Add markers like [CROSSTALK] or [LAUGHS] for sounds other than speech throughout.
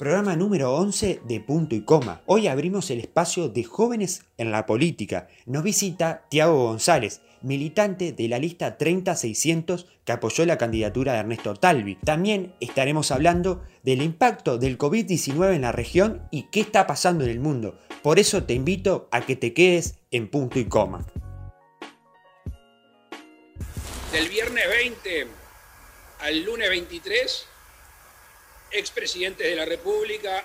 programa número 11 de Punto y Coma. Hoy abrimos el espacio de jóvenes en la política. Nos visita Tiago González, militante de la lista 30600 que apoyó la candidatura de Ernesto Talvi. También estaremos hablando del impacto del COVID-19 en la región y qué está pasando en el mundo. Por eso te invito a que te quedes en Punto y Coma. Del viernes 20 al lunes 23, expresidentes de la República,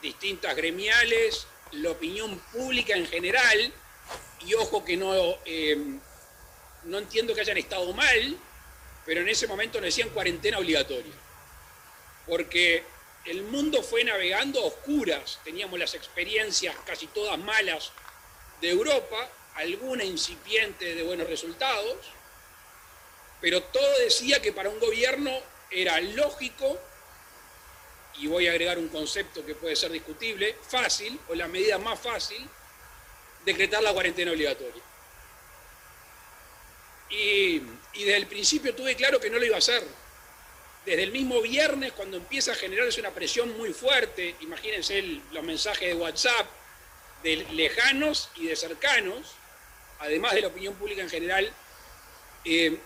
distintas gremiales, la opinión pública en general, y ojo que no, eh, no entiendo que hayan estado mal, pero en ese momento no decían cuarentena obligatoria, porque el mundo fue navegando a oscuras, teníamos las experiencias casi todas malas de Europa, alguna incipiente de buenos resultados, pero todo decía que para un gobierno era lógico, y voy a agregar un concepto que puede ser discutible, fácil, o la medida más fácil, decretar la cuarentena obligatoria. Y, desde el principio tuve claro que no lo iba a hacer. Desde el mismo viernes, cuando empieza a generarse una presión muy fuerte, imagínense los mensajes de WhatsApp de lejanos y de cercanos, además de la opinión pública en general, eh,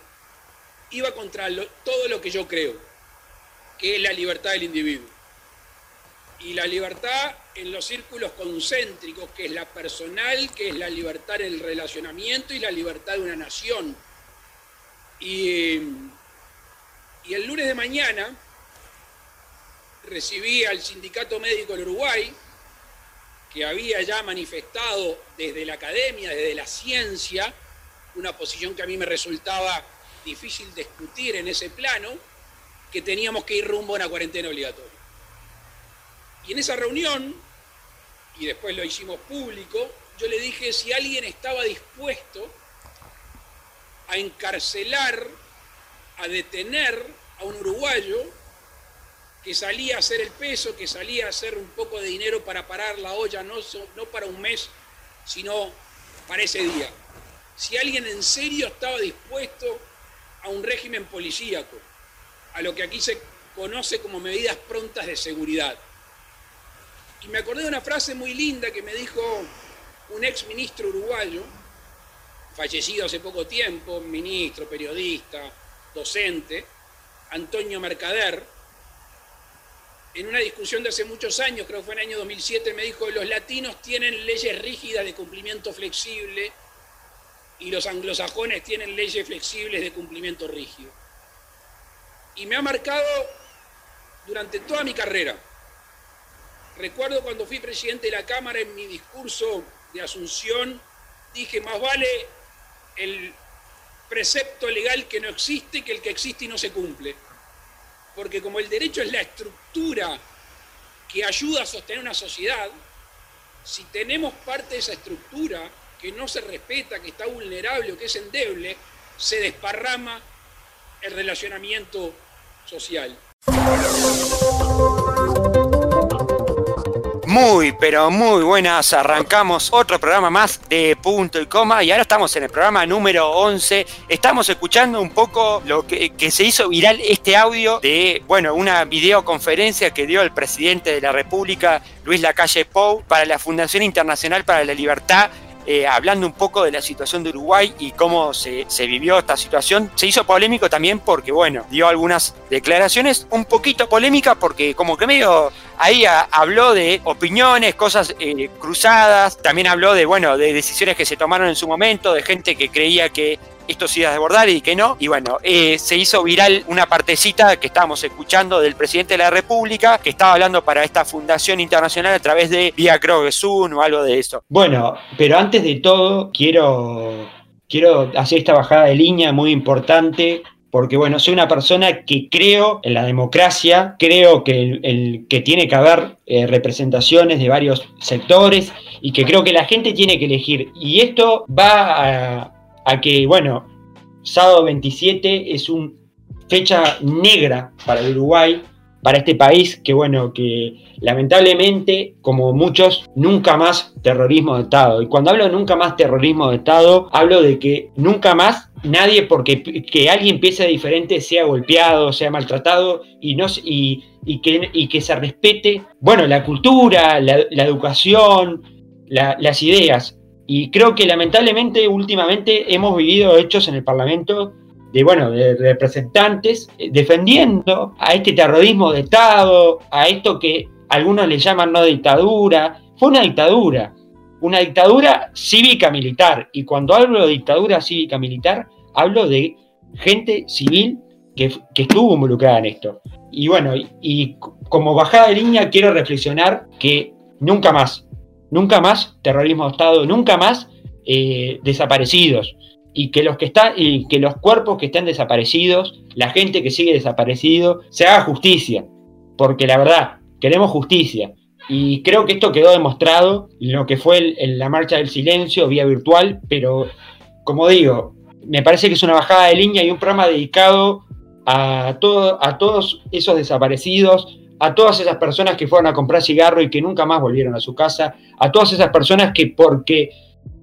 iba contra todo lo que yo creo, que es la libertad del individuo. Y la libertad en los círculos concéntricos, que es la personal, que es la libertad en el relacionamiento y la libertad de una nación. Y, el lunes de mañana recibí al Sindicato Médico del Uruguay, que había ya manifestado desde la academia, desde la ciencia, una posición que a mí me resultaba difícil discutir en ese plano, que teníamos que ir rumbo a una cuarentena obligatoria. Y en esa reunión, y después lo hicimos público, yo le dije si alguien estaba dispuesto a encarcelar, a detener a un uruguayo que salía a hacer el peso, que salía a hacer un poco de dinero para parar la olla, no, para un mes, sino para ese día. Si alguien en serio estaba dispuesto a un régimen policíaco, a lo que aquí se conoce como medidas prontas de seguridad. Y me acordé de una frase muy linda que me dijo un ex ministro uruguayo, fallecido hace poco tiempo, ministro, periodista, docente, Antonio Mercader, en una discusión de hace muchos años, creo que fue en el año 2007, me dijo, los latinos tienen leyes rígidas de cumplimiento flexible y los anglosajones tienen leyes flexibles de cumplimiento rígido. Y me ha marcado durante toda mi carrera. Recuerdo cuando fui presidente de la Cámara en mi discurso de Asunción, dije, más vale el precepto legal que no existe que el que existe y no se cumple. Porque como el derecho es la estructura que ayuda a sostener una sociedad, si tenemos parte de esa estructura que no se respeta, que está vulnerable o que es endeble, se desparrama el relacionamiento social. Muy, pero muy buenas. Arrancamos otro programa más de punto y coma y ahora estamos en el programa número 11. Estamos escuchando un poco lo que, se hizo viral este audio de, bueno, una videoconferencia que dio el presidente de la República, Luis Lacalle Pou, para la Fundación Internacional para la Libertad eh, hablando un poco de la situación de Uruguay y cómo se, vivió esta situación. Se hizo polémico también porque, bueno, dio algunas declaraciones un poquito polémicas porque como que medio ahí habló de opiniones, cosas eh, cruzadas, también habló de, bueno, de decisiones que se tomaron en su momento, de gente que creía que esto sí iba a desbordar y que no. Y bueno, eh, se hizo viral una partecita que estábamos escuchando del presidente de la República, que estaba hablando para esta fundación internacional a través de Vía Zoom o algo de eso. Bueno, pero antes de todo, quiero, quiero hacer esta bajada de línea muy importante porque bueno, soy una persona que creo en la democracia, creo que, el, que tiene que haber eh, representaciones de varios sectores y que creo que la gente tiene que elegir. Y esto va a, a que, bueno, sábado 27 es una fecha negra para el Uruguay, para este país que, bueno, que lamentablemente, como muchos, nunca más terrorismo de Estado. Y cuando hablo de nunca más terrorismo de Estado, hablo de que nunca más nadie, porque que alguien piense diferente, sea golpeado, sea maltratado y, no, y, y, que, y que se respete, bueno, la cultura, la, educación, las ideas. Y creo que lamentablemente últimamente hemos vivido hechos en el Parlamento de, bueno, de representantes eh, defendiendo a este terrorismo de Estado, a esto que algunos le llaman no dictadura. Fue una dictadura, una dictadura cívica militar. Y cuando hablo de dictadura cívica militar, hablo de gente civil que, estuvo involucrada en esto. Y bueno, y, como bajada de línea quiero reflexionar que nunca más, nunca más terrorismo de Estado, nunca más eh, desaparecidos y que los que están y que los cuerpos que están desaparecidos, la gente que sigue desaparecido, se haga justicia, porque la verdad queremos justicia. Y creo que esto quedó demostrado en lo que fue la marcha del silencio vía virtual, pero como digo, me parece que es una bajada de línea y un programa dedicado a, todo, a todos esos desaparecidos, a todas esas personas que fueron a comprar cigarro y que nunca más volvieron a su casa, a todas esas personas que porque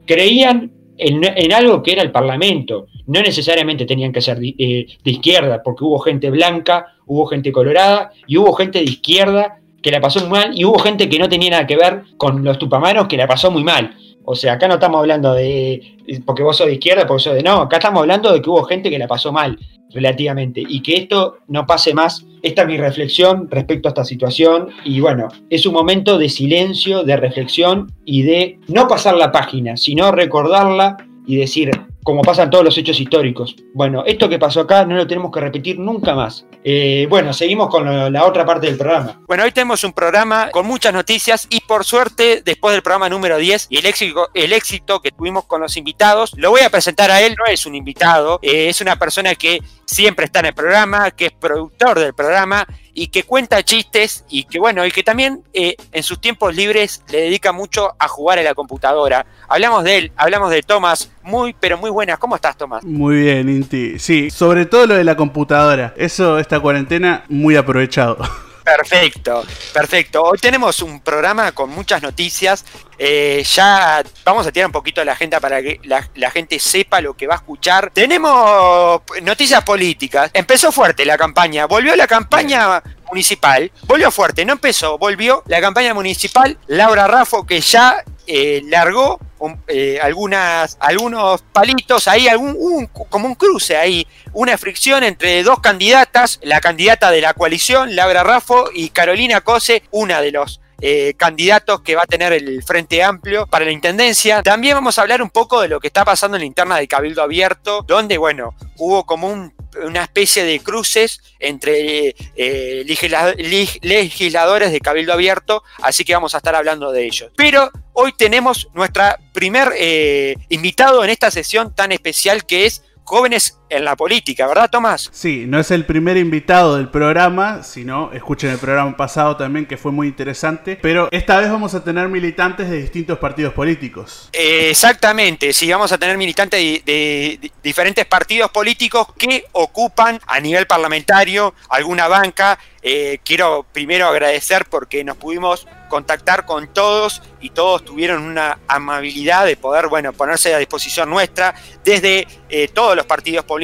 creían en, algo que era el Parlamento. No necesariamente tenían que ser eh, de, izquierda, porque hubo gente blanca, hubo gente colorada y hubo gente de izquierda que la pasó muy mal y hubo gente que no tenía nada que ver con los tupamaros que la pasó muy mal. O sea, acá no estamos hablando de porque vos sos de izquierda, porque sos de no, acá estamos hablando de que hubo gente que la pasó mal relativamente y que esto no pase más. Esta es mi reflexión respecto a esta situación y bueno, es un momento de silencio, de reflexión y de no pasar la página, sino recordarla y decir, como pasan todos los hechos históricos. Bueno, esto que pasó acá no lo tenemos que repetir nunca más. Eh, bueno, seguimos con la otra parte del programa. Bueno, hoy tenemos un programa con muchas noticias y por suerte, después del programa número 10 y el éxito, el éxito que tuvimos con los invitados, lo voy a presentar a él, no es un invitado, eh, es una persona que siempre está en el programa, que es productor del programa y que cuenta chistes y que bueno, y que también eh, en sus tiempos libres le dedica mucho a jugar a la computadora. Hablamos de él, hablamos de Tomás, muy pero muy buenas. ¿Cómo estás, Tomás? Muy bien, Inti. Sí, sobre todo lo de la computadora. Eso, esta cuarentena, muy aprovechado. [LAUGHS] Perfecto, perfecto. Hoy tenemos un programa con muchas noticias. Eh, ya vamos a tirar un poquito la agenda para que la, gente sepa lo que va a escuchar. Tenemos noticias políticas. Empezó fuerte la campaña. Volvió la campaña municipal. Volvió fuerte. No empezó, volvió la campaña municipal. Laura Raffo que ya eh, largó eh, algunas, algunos palitos ahí, algún, como un cruce ahí, una fricción entre dos candidatas, la candidata de la coalición, Laura Raffo, y Carolina Cose, una de los eh, candidatos que va a tener el Frente Amplio para la Intendencia. También vamos a hablar un poco de lo que está pasando en la interna de Cabildo Abierto, donde, bueno, hubo como una especie de cruces entre eh, legisladores de Cabildo Abierto, así que vamos a estar hablando de ellos. Pero hoy tenemos nuestra primer eh, invitado en esta sesión tan especial que es jóvenes en la política, ¿verdad, Tomás? Sí, no es el primer invitado del programa, sino escuchen el programa pasado también que fue muy interesante, pero esta vez vamos a tener militantes de distintos partidos políticos. exactamente, sí, vamos a tener militantes de, diferentes partidos políticos que ocupan a nivel parlamentario alguna banca. Eh, quiero primero agradecer porque nos pudimos contactar con todos y todos tuvieron una amabilidad de poder, bueno, ponerse a disposición nuestra desde eh, todos los partidos políticos.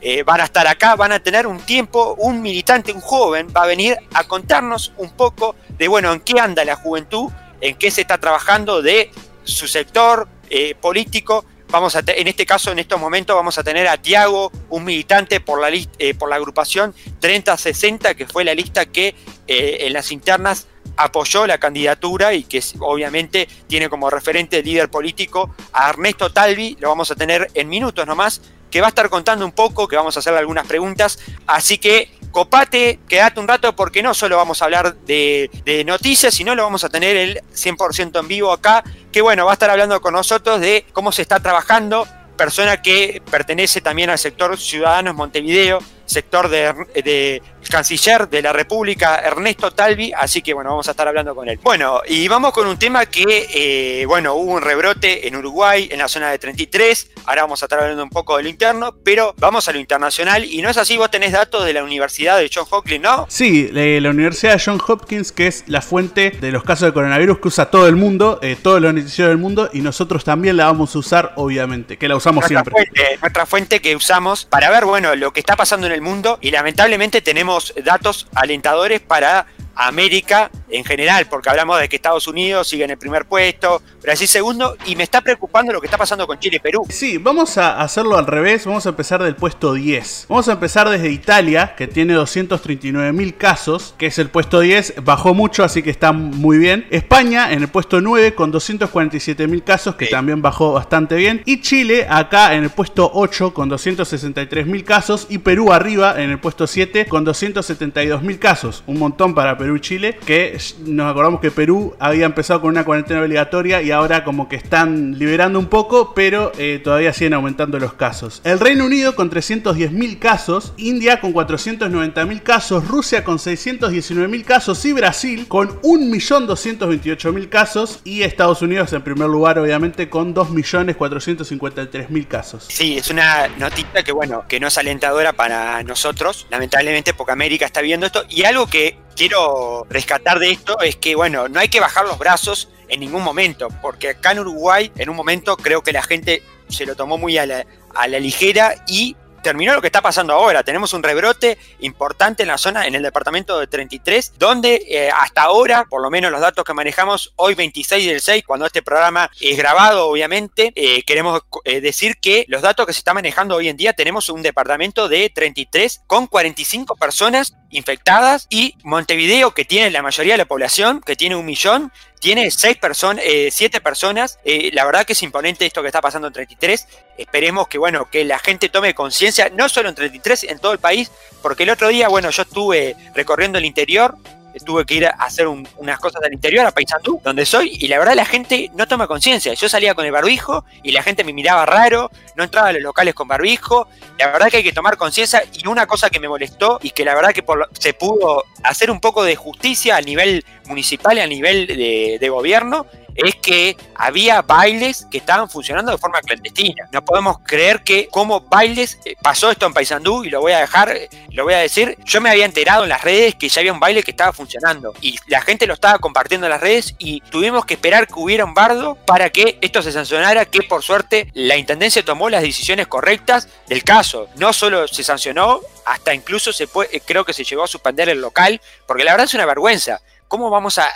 Eh, van a estar acá, van a tener un tiempo, un militante, un joven, va a venir a contarnos un poco de, bueno, en qué anda la juventud, en qué se está trabajando de su sector eh, político. Vamos a en este caso, en estos momentos, vamos a tener a Tiago, un militante por la, por la agrupación 3060, que fue la lista que en las internas apoyó la candidatura y que obviamente tiene como referente líder político a Ernesto Talvi, lo vamos a tener en minutos nomás, que va a estar contando un poco, que vamos a hacerle algunas preguntas, así que copate, quédate un rato porque no solo vamos a hablar de, noticias, sino lo vamos a tener el 100% en vivo acá, que bueno, va a estar hablando con nosotros de cómo se está trabajando, persona que pertenece también al sector Ciudadanos Montevideo, sector de, canciller de la República, Ernesto Talvi, así que bueno, vamos a estar hablando con él. Bueno, y vamos con un tema que, eh, bueno, hubo un rebrote en Uruguay, en la zona de 33, ahora vamos a estar hablando un poco de lo interno, pero vamos a lo internacional, y no es así, vos tenés datos de la Universidad de John Hopkins, ¿no? Sí, la Universidad de John Hopkins, que es la fuente de los casos de coronavirus que usa todo el mundo, eh, todos los noticieros del mundo, y nosotros también la vamos a usar, obviamente, que la usamos siempre. nuestra fuente que usamos para ver, bueno, lo que está pasando en el mundo, y lamentablemente tenemos datos alentadores para América en general, porque hablamos de que Estados Unidos sigue en el primer puesto, Brasil segundo, y me está preocupando lo que está pasando con Chile y Perú. Sí, vamos a hacerlo al revés, vamos a empezar del puesto 10. Vamos a empezar desde Italia, que tiene 239 mil casos, que es el puesto 10, bajó mucho, así que está muy bien. España en el puesto 9 con 247 mil casos, que también bajó bastante bien. Y Chile acá en el puesto 8 con 263 mil casos, y Perú arriba en el puesto 7 con 272 mil casos, un montón para Perú y Chile, que nos acordamos que Perú había empezado con una cuarentena obligatoria y ahora como que están liberando un poco, pero eh, todavía siguen aumentando los casos. El Reino Unido con 310.000 casos, India con 490.000 casos, Rusia con 619.000 casos y Brasil con 1.228.000 casos y Estados Unidos en primer lugar obviamente con 2.453.000 casos. Sí, es una noticia que bueno, que no es alentadora para nosotros, lamentablemente porque América está viendo esto y algo que quiero rescatar de esto es que, bueno, no hay que bajar los brazos en ningún momento, porque acá en Uruguay, en un momento, creo que la gente se lo tomó muy a la, a la ligera y terminó lo que está pasando ahora. Tenemos un rebrote importante en la zona, en el departamento de 33, donde eh, hasta ahora, por lo menos los datos que manejamos, hoy 26 del 6, cuando este programa es grabado, obviamente, eh, queremos eh, decir que los datos que se están manejando hoy en día, tenemos un departamento de 33 con 45 personas infectadas y Montevideo, que tiene la mayoría de la población, que tiene un millón, tiene seis personas, eh, siete personas. Eh, la verdad que es imponente esto que está pasando en 33. Esperemos que, bueno, que la gente tome conciencia, no solo en 33, en todo el país, porque el otro día, bueno, yo estuve recorriendo el interior tuve que ir a hacer unas cosas del interior, a Paysandú, donde soy, y la verdad la gente no toma conciencia. Yo salía con el barbijo y la gente me miraba raro, no entraba a los locales con barbijo. La verdad que hay que tomar conciencia y una cosa que me molestó y que la verdad que se pudo hacer un poco de justicia a nivel municipal y a nivel de gobierno es que había bailes que estaban funcionando de forma clandestina. No podemos creer que como bailes eh, pasó esto en Paysandú y lo voy a dejar, eh, lo voy a decir, yo me había enterado en las redes que ya había un baile que estaba funcionando y la gente lo estaba compartiendo en las redes y tuvimos que esperar que hubiera un bardo para que esto se sancionara, que por suerte la Intendencia tomó las decisiones correctas del caso. No solo se sancionó, hasta incluso se puede, creo que se llegó a suspender el local, porque la verdad es una vergüenza. ¿Cómo vamos a,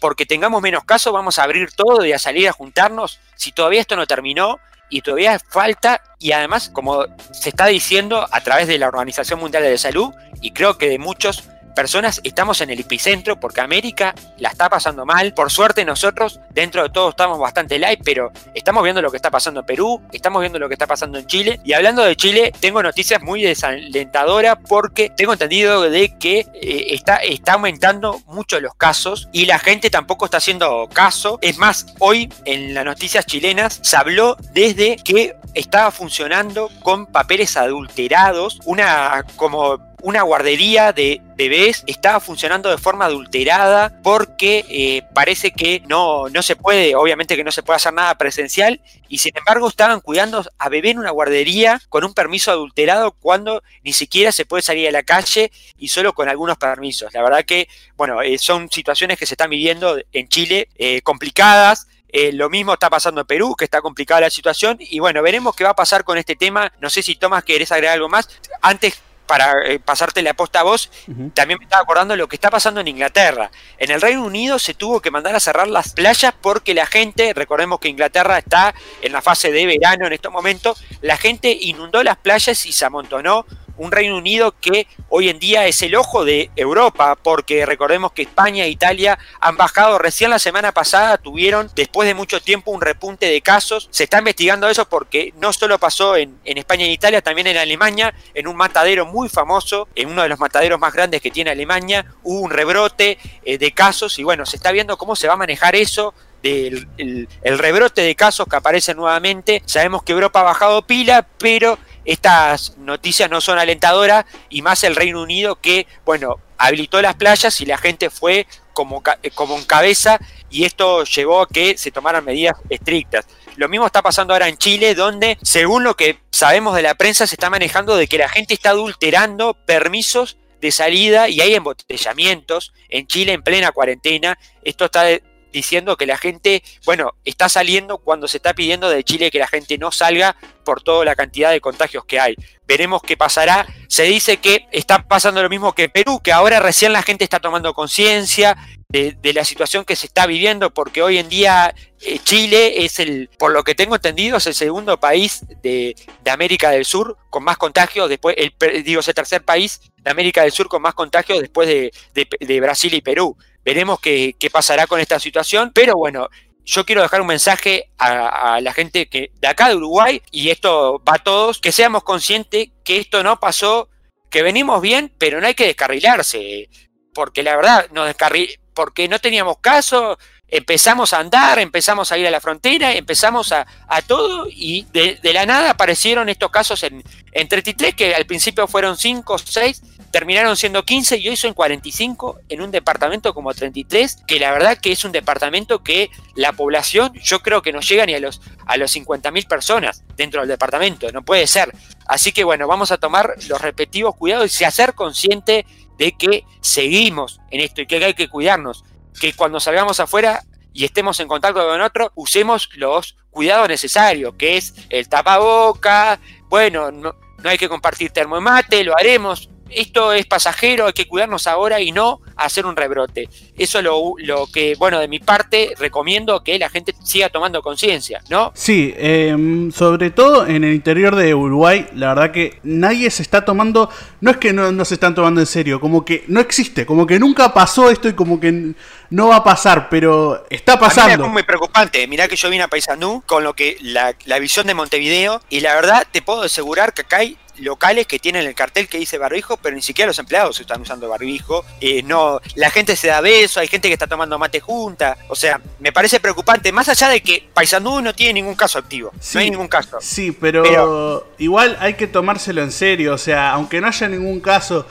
porque tengamos menos casos, vamos a abrir todo y a salir a juntarnos si todavía esto no terminó y todavía falta y además, como se está diciendo a través de la Organización Mundial de la Salud y creo que de muchos personas estamos en el epicentro porque América la está pasando mal. Por suerte nosotros dentro de todo estamos bastante light, pero estamos viendo lo que está pasando en Perú, estamos viendo lo que está pasando en Chile. Y hablando de Chile, tengo noticias muy desalentadoras porque tengo entendido de que eh, está, está aumentando mucho los casos y la gente tampoco está haciendo caso. Es más, hoy en las noticias chilenas se habló desde que estaba funcionando con papeles adulterados, una como una guardería de bebés estaba funcionando de forma adulterada porque eh, parece que no, no se puede, obviamente que no se puede hacer nada presencial y sin embargo estaban cuidando a bebé en una guardería con un permiso adulterado cuando ni siquiera se puede salir a la calle y solo con algunos permisos. La verdad que, bueno, eh, son situaciones que se están viviendo en Chile eh, complicadas. lo mismo está pasando en Perú, que está complicada la situación. Y bueno, veremos qué va a pasar con este tema. No sé si Tomás querés agregar algo más. Antes para eh, pasarte la aposta a vos, también me estaba acordando lo que está pasando en Inglaterra. En el Reino Unido se tuvo que mandar a cerrar las playas porque la gente, recordemos que Inglaterra está en la fase de verano en estos momentos, la gente inundó las playas y se amontonó un Reino Unido que hoy en día es el ojo de Europa, porque recordemos que España e Italia han bajado, recién la semana pasada tuvieron, después de mucho tiempo, un repunte de casos. Se está investigando eso porque no solo pasó en, España e Italia, también en Alemania, en un matadero muy famoso, en uno de los mataderos más grandes que tiene Alemania, hubo un rebrote eh, de casos y bueno, se está viendo cómo se va a manejar eso del el, rebrote de casos que aparece nuevamente. Sabemos que Europa ha bajado pila, pero estas noticias no son alentadoras y más el Reino Unido que, bueno, habilitó las playas y la gente fue como, como en cabeza y esto llevó a que se tomaran medidas estrictas. Lo mismo está pasando ahora en Chile, donde, según lo que sabemos de la prensa, se está manejando de que la gente está adulterando permisos de salida y hay embotellamientos en Chile en plena cuarentena. Esto está diciendo que la gente, bueno, está saliendo cuando se está pidiendo de Chile que la gente no salga por toda la cantidad de contagios que hay. Veremos qué pasará. Se dice que está pasando lo mismo que Perú, que ahora recién la gente está tomando conciencia de, la situación que se está viviendo, porque hoy en día eh, Chile es el, por lo que tengo entendido, es el segundo país de, América del Sur con más contagios, después, el, digo, es el tercer país de América del Sur con más contagios después de Brasil y Perú. Veremos qué, pasará con esta situación, pero bueno, yo quiero dejar un mensaje a, la gente que de acá de Uruguay, y esto va a todos, que seamos conscientes que esto no pasó, que venimos bien, pero no hay que descarrilarse, porque la verdad, no porque no teníamos caso, empezamos a andar, empezamos a ir a la frontera, empezamos a, todo, y de, la nada aparecieron estos casos en, en 33, que al principio fueron 5 o 6, terminaron siendo 15 y hoy son 45 en un departamento como 33, que la verdad que es un departamento que la población yo creo que no llega ni a los, a los 50.000 personas dentro del departamento, no puede ser. Así que bueno, vamos a tomar los respectivos cuidados y hacer consciente de que seguimos en esto y que hay que cuidarnos, que cuando salgamos afuera y estemos en contacto con otro, usemos los cuidados necesarios, que es el tapaboca, bueno, no, no hay que compartir termomate, lo haremos, esto es pasajero, hay que cuidarnos ahora y no hacer un rebrote. Eso es lo, que, bueno, de mi parte recomiendo que la gente siga tomando conciencia, ¿no? Sí, em, sobre todo en el interior de Uruguay, la verdad que nadie se está tomando, no es que no, se están tomando en serio, como que no existe, como que nunca pasó esto y como que no va a pasar, pero está pasando. es muy preocupante. Mirá que yo vine a Paysandú con lo que la, la visión de Montevideo y la verdad te puedo asegurar que acá hay locales que tienen el cartel que dice barbijo, pero ni siquiera los empleados están usando barbijo. Eh, no, la gente se da beso, hay gente que está tomando mate junta. O sea, me parece preocupante, más allá de que Paysandú no tiene ningún caso activo. no hay ningún caso. Sí, pero, igual hay que tomárselo en serio. O sea, aunque no haya ningún caso.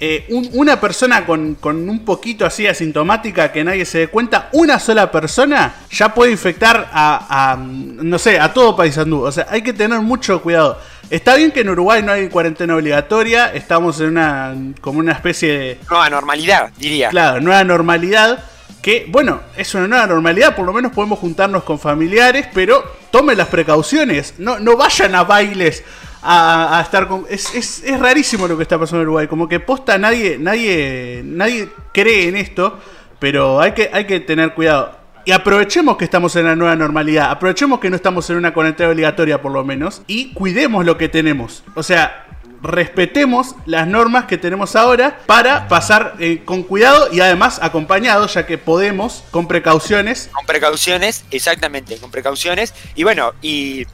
Eh, una persona con, un poquito así asintomática que nadie se dé cuenta, una sola persona ya puede infectar a, a no sé, a todo Paysandú. O sea, hay que tener mucho cuidado. Está bien que en Uruguay no hay cuarentena obligatoria, estamos en una como una especie de nueva normalidad, diría. Claro, nueva normalidad que bueno, es una nueva normalidad, por lo menos podemos juntarnos con familiares, pero tomen las precauciones, no, no vayan a bailes a, estar con... Es, es, es, rarísimo lo que está pasando en Uruguay, como que posta nadie, nadie, nadie cree en esto, pero hay que, hay que tener cuidado. Y aprovechemos que estamos en la nueva normalidad, aprovechemos que no estamos en una cuarentena obligatoria por lo menos, y cuidemos lo que tenemos. O sea, respetemos las normas que tenemos ahora para pasar eh, con cuidado y además acompañados, ya que podemos, con precauciones. Con precauciones, exactamente, con precauciones. Y bueno, y,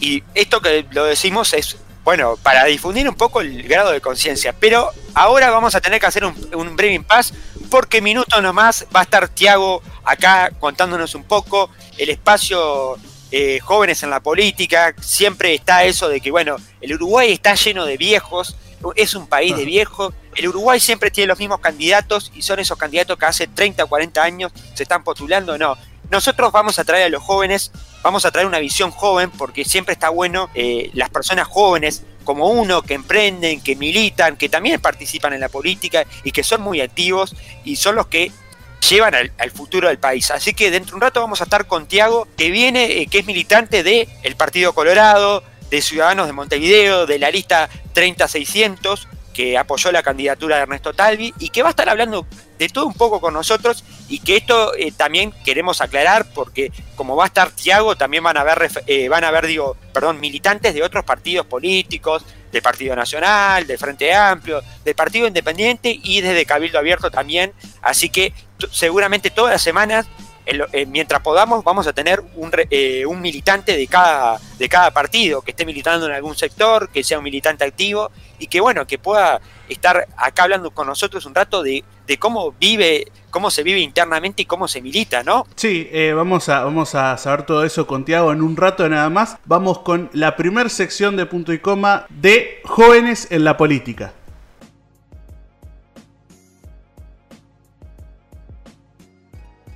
y esto que lo decimos es bueno, para difundir un poco el grado de conciencia. Pero ahora vamos a tener que hacer un, un breve impasse porque minutos nomás va a estar Tiago acá contándonos un poco el espacio eh, jóvenes en la política. Siempre está eso de que, bueno, el Uruguay está lleno de viejos, es un país de viejos. El Uruguay siempre tiene los mismos candidatos y son esos candidatos que hace 30 o 40 años se están postulando. No, nosotros vamos a traer a los jóvenes, vamos a traer una visión joven porque siempre está bueno eh, las personas jóvenes como uno que emprenden, que militan, que también participan en la política y que son muy activos y son los que llevan al, futuro del país. Así que dentro de un rato vamos a estar con Tiago, que viene, eh, que es militante del el Partido Colorado, de Ciudadanos de Montevideo, de la lista 30600, que apoyó la candidatura de Ernesto Talvi y que va a estar hablando de todo un poco con nosotros y que esto eh, también queremos aclarar porque como va a estar Tiago también van a haber eh, van a haber digo perdón militantes de otros partidos políticos del Partido Nacional del Frente Amplio del Partido Independiente y desde Cabildo Abierto también. Así que seguramente todas las semanas eh, mientras podamos, vamos a tener un, eh, un, militante de cada, de cada partido, que esté militando en algún sector, que sea un militante activo y que, bueno, que pueda estar acá hablando con nosotros un rato de, cómo vive, cómo se vive internamente y cómo se milita, ¿no? Sí, eh, vamos, a, vamos a saber todo eso con Tiago en un rato nada más. Vamos con la primera sección de punto y coma de jóvenes en la política.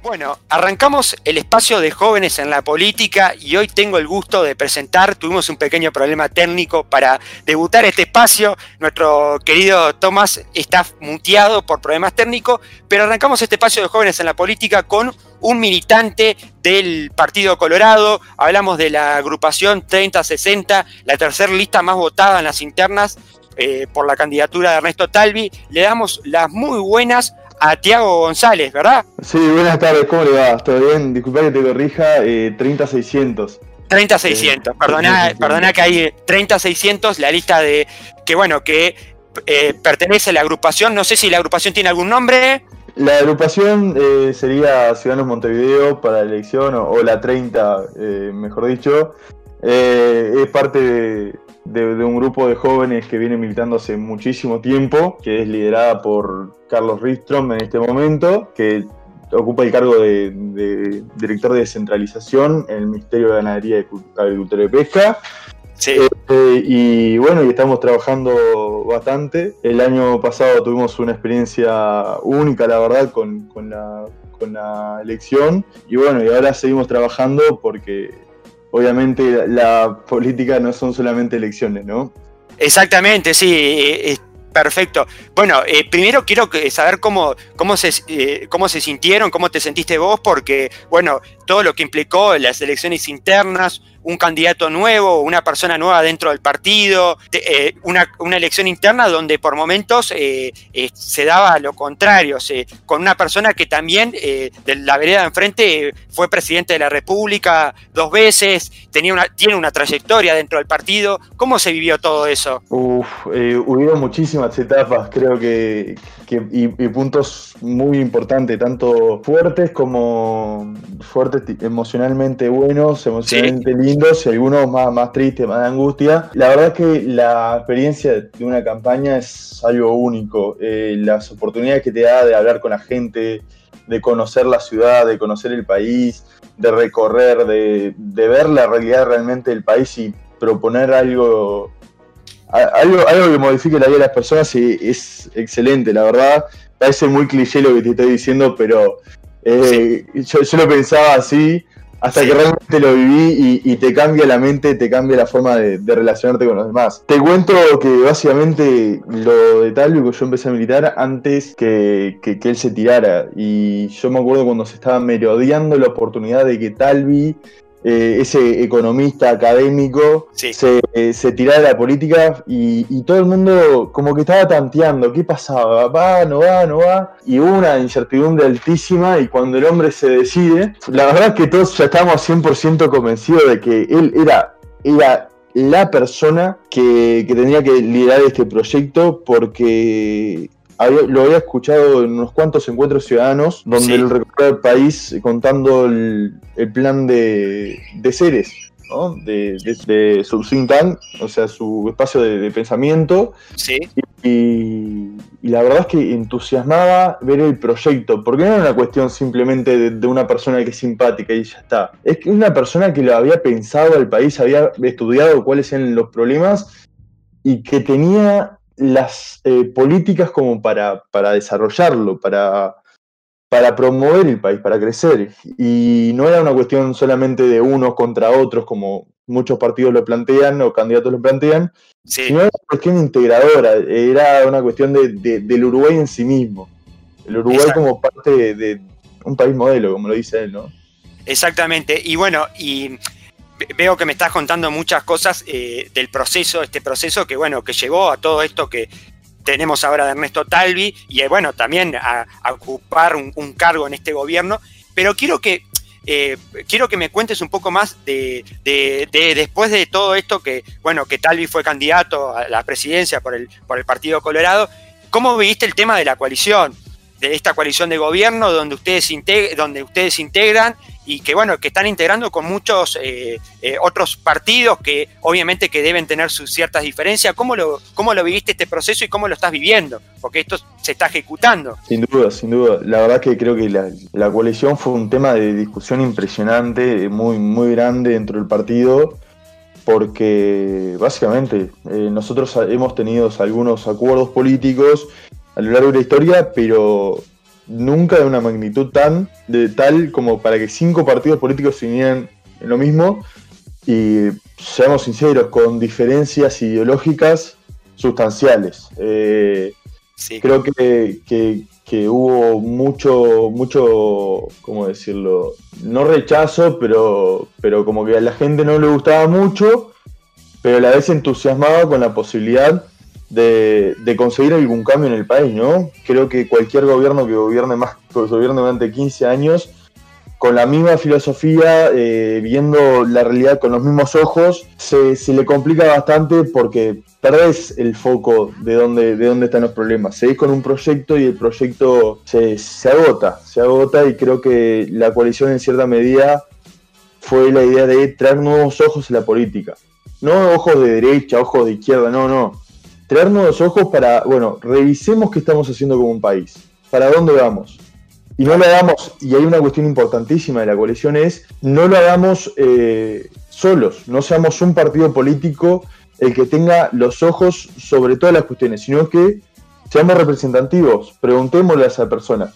Bueno, arrancamos el espacio de jóvenes en la política y hoy tengo el gusto de presentar, tuvimos un pequeño problema técnico para debutar este espacio, nuestro querido Tomás está muteado por problemas técnicos, pero arrancamos este espacio de jóvenes en la política con un militante del Partido Colorado, hablamos de la agrupación 3060, la tercera lista más votada en las internas eh, por la candidatura de Ernesto Talvi, le damos las muy buenas a Tiago González, ¿verdad? Sí, buenas tardes, ¿cómo le va? ¿Todo bien? Disculpa que te corrija, eh, 30600. 30600, perdona, perdona que hay 30600, la lista de que bueno, que eh, pertenece a la agrupación, no sé si la agrupación tiene algún nombre. La agrupación eh, sería Ciudadanos Montevideo para la elección, o, la 30, eh, mejor dicho. es parte de, de, un grupo de jóvenes que viene militando hace muchísimo tiempo, que es liderada por Carlos Ristrom en este momento, que ocupa el cargo de, director de descentralización en el Ministerio de Ganadería, Agricultura y Pesca. Sí. Eh, y bueno, y estamos trabajando bastante. El año pasado tuvimos una experiencia única, la verdad, con, con, la, con la elección. Y bueno, y ahora seguimos trabajando porque obviamente la política no son solamente elecciones, ¿no? Exactamente, sí, eh, perfecto. Bueno, eh, primero quiero saber cómo, cómo, se, eh, cómo se sintieron, cómo te sentiste vos, porque, bueno, todo lo que implicó las elecciones internas, un candidato nuevo, una persona nueva dentro del partido, eh, una, elección interna donde por momentos eh, eh, se daba lo contrario, con una persona que también de la vereda de enfrente fue presidente de la República dos veces, tenía una, tiene una trayectoria dentro del partido. ¿Cómo se vivió todo eso? Uf, hubieron muchísimas etapas, creo que, y, puntos muy importantes, tanto fuertes como fuertes emocionalmente buenos, emocionalmente lindos y algunos más, más tristes, más de angustia. La verdad es que la experiencia de una campaña es algo único. Eh, las oportunidades que te da de hablar con la gente, de conocer la ciudad, de conocer el país, de recorrer, de, de ver la realidad realmente del país y proponer algo algo, algo que modifique la vida de las personas es excelente, la verdad. Parece muy cliché lo que te estoy diciendo, pero eh, yo, lo pensaba así hasta que realmente lo viví y, te cambia la mente, te cambia la forma de, relacionarte con los demás. Te cuento que básicamente lo de Talvi que yo empecé a militar antes que, que, él se tirara. Y yo me acuerdo cuando se estaba merodeando la oportunidad de que Talvi eh, ese economista académico se, eh, se, tiraba de la política y, todo el mundo como que estaba tanteando qué pasaba, va, no va, no va, y hubo una incertidumbre altísima y cuando el hombre se decide, la verdad es que todos ya estábamos 100% convencidos de que él era, era la persona que, que tenía que liderar este proyecto porque lo había escuchado en unos cuantos encuentros ciudadanos donde él recorrió el país contando el, plan de, de seres, ¿no? de, de, su think tank, o sea, su espacio de, pensamiento. Sí. Y, la verdad es que entusiasmaba ver el proyecto, porque no era una cuestión simplemente de, una persona que es simpática y ya está. Es que una persona que lo había pensado al país, había estudiado cuáles eran los problemas y que tenía las eh, políticas como para, para desarrollarlo, para, para promover el país, para crecer. Y no era una cuestión solamente de unos contra otros, como muchos partidos lo plantean o candidatos lo plantean, sino era una cuestión integradora, era una cuestión de, del Uruguay en sí mismo. El Uruguay como parte de, un país modelo, como lo dice él, ¿no? Exactamente. Y bueno, y veo que me estás contando muchas cosas eh, del proceso, este proceso que bueno, que llegó a todo esto que tenemos ahora de Ernesto Talvi y eh, bueno, también a, ocupar un, cargo en este gobierno. Pero quiero que eh, quiero que me cuentes un poco más de, después de todo esto que bueno que Talvi fue candidato a la presidencia por el por el Partido Colorado. ¿Cómo viviste el tema de la coalición? de esta coalición de gobierno donde ustedes, donde ustedes integran y que bueno, que están integrando con muchos eh, eh, otros partidos que obviamente que deben tener sus ciertas diferencias. ¿Cómo lo, ¿Cómo lo viviste este proceso y cómo lo estás viviendo? Porque esto se está ejecutando. Sin duda, sin duda. La verdad que creo que la, coalición fue un tema de discusión impresionante, muy, muy grande dentro del partido, porque básicamente eh, nosotros hemos tenido algunos acuerdos políticos a lo largo de la historia, pero nunca de una magnitud tan de tal como para que cinco partidos políticos se unieran en lo mismo y seamos sinceros, con diferencias ideológicas sustanciales. Eh, creo que, que, hubo mucho, mucho, ¿cómo decirlo? No rechazo, pero, pero como que a la gente no le gustaba mucho, pero a la vez entusiasmaba con la posibilidad de, conseguir algún cambio en el país, ¿no? Creo que cualquier gobierno que gobierne más, [LAUGHS] que gobierne durante 15 años, con la misma filosofía, eh, viendo la realidad con los mismos ojos, se, le complica bastante porque perdés el foco de dónde, de dónde están los problemas. Seguís con un proyecto y el proyecto se, se agota, se agota y creo que la coalición en cierta medida fue la idea de traer nuevos ojos en la política. No ojos de derecha, ojos de izquierda, no, no traernos los ojos para, bueno, revisemos qué estamos haciendo como un país, para dónde vamos. Y no lo hagamos, y hay una cuestión importantísima de la coalición, es no lo hagamos eh, solos, no seamos un partido político el que tenga los ojos sobre todas las cuestiones, sino que seamos representativos, preguntémosle a esa persona.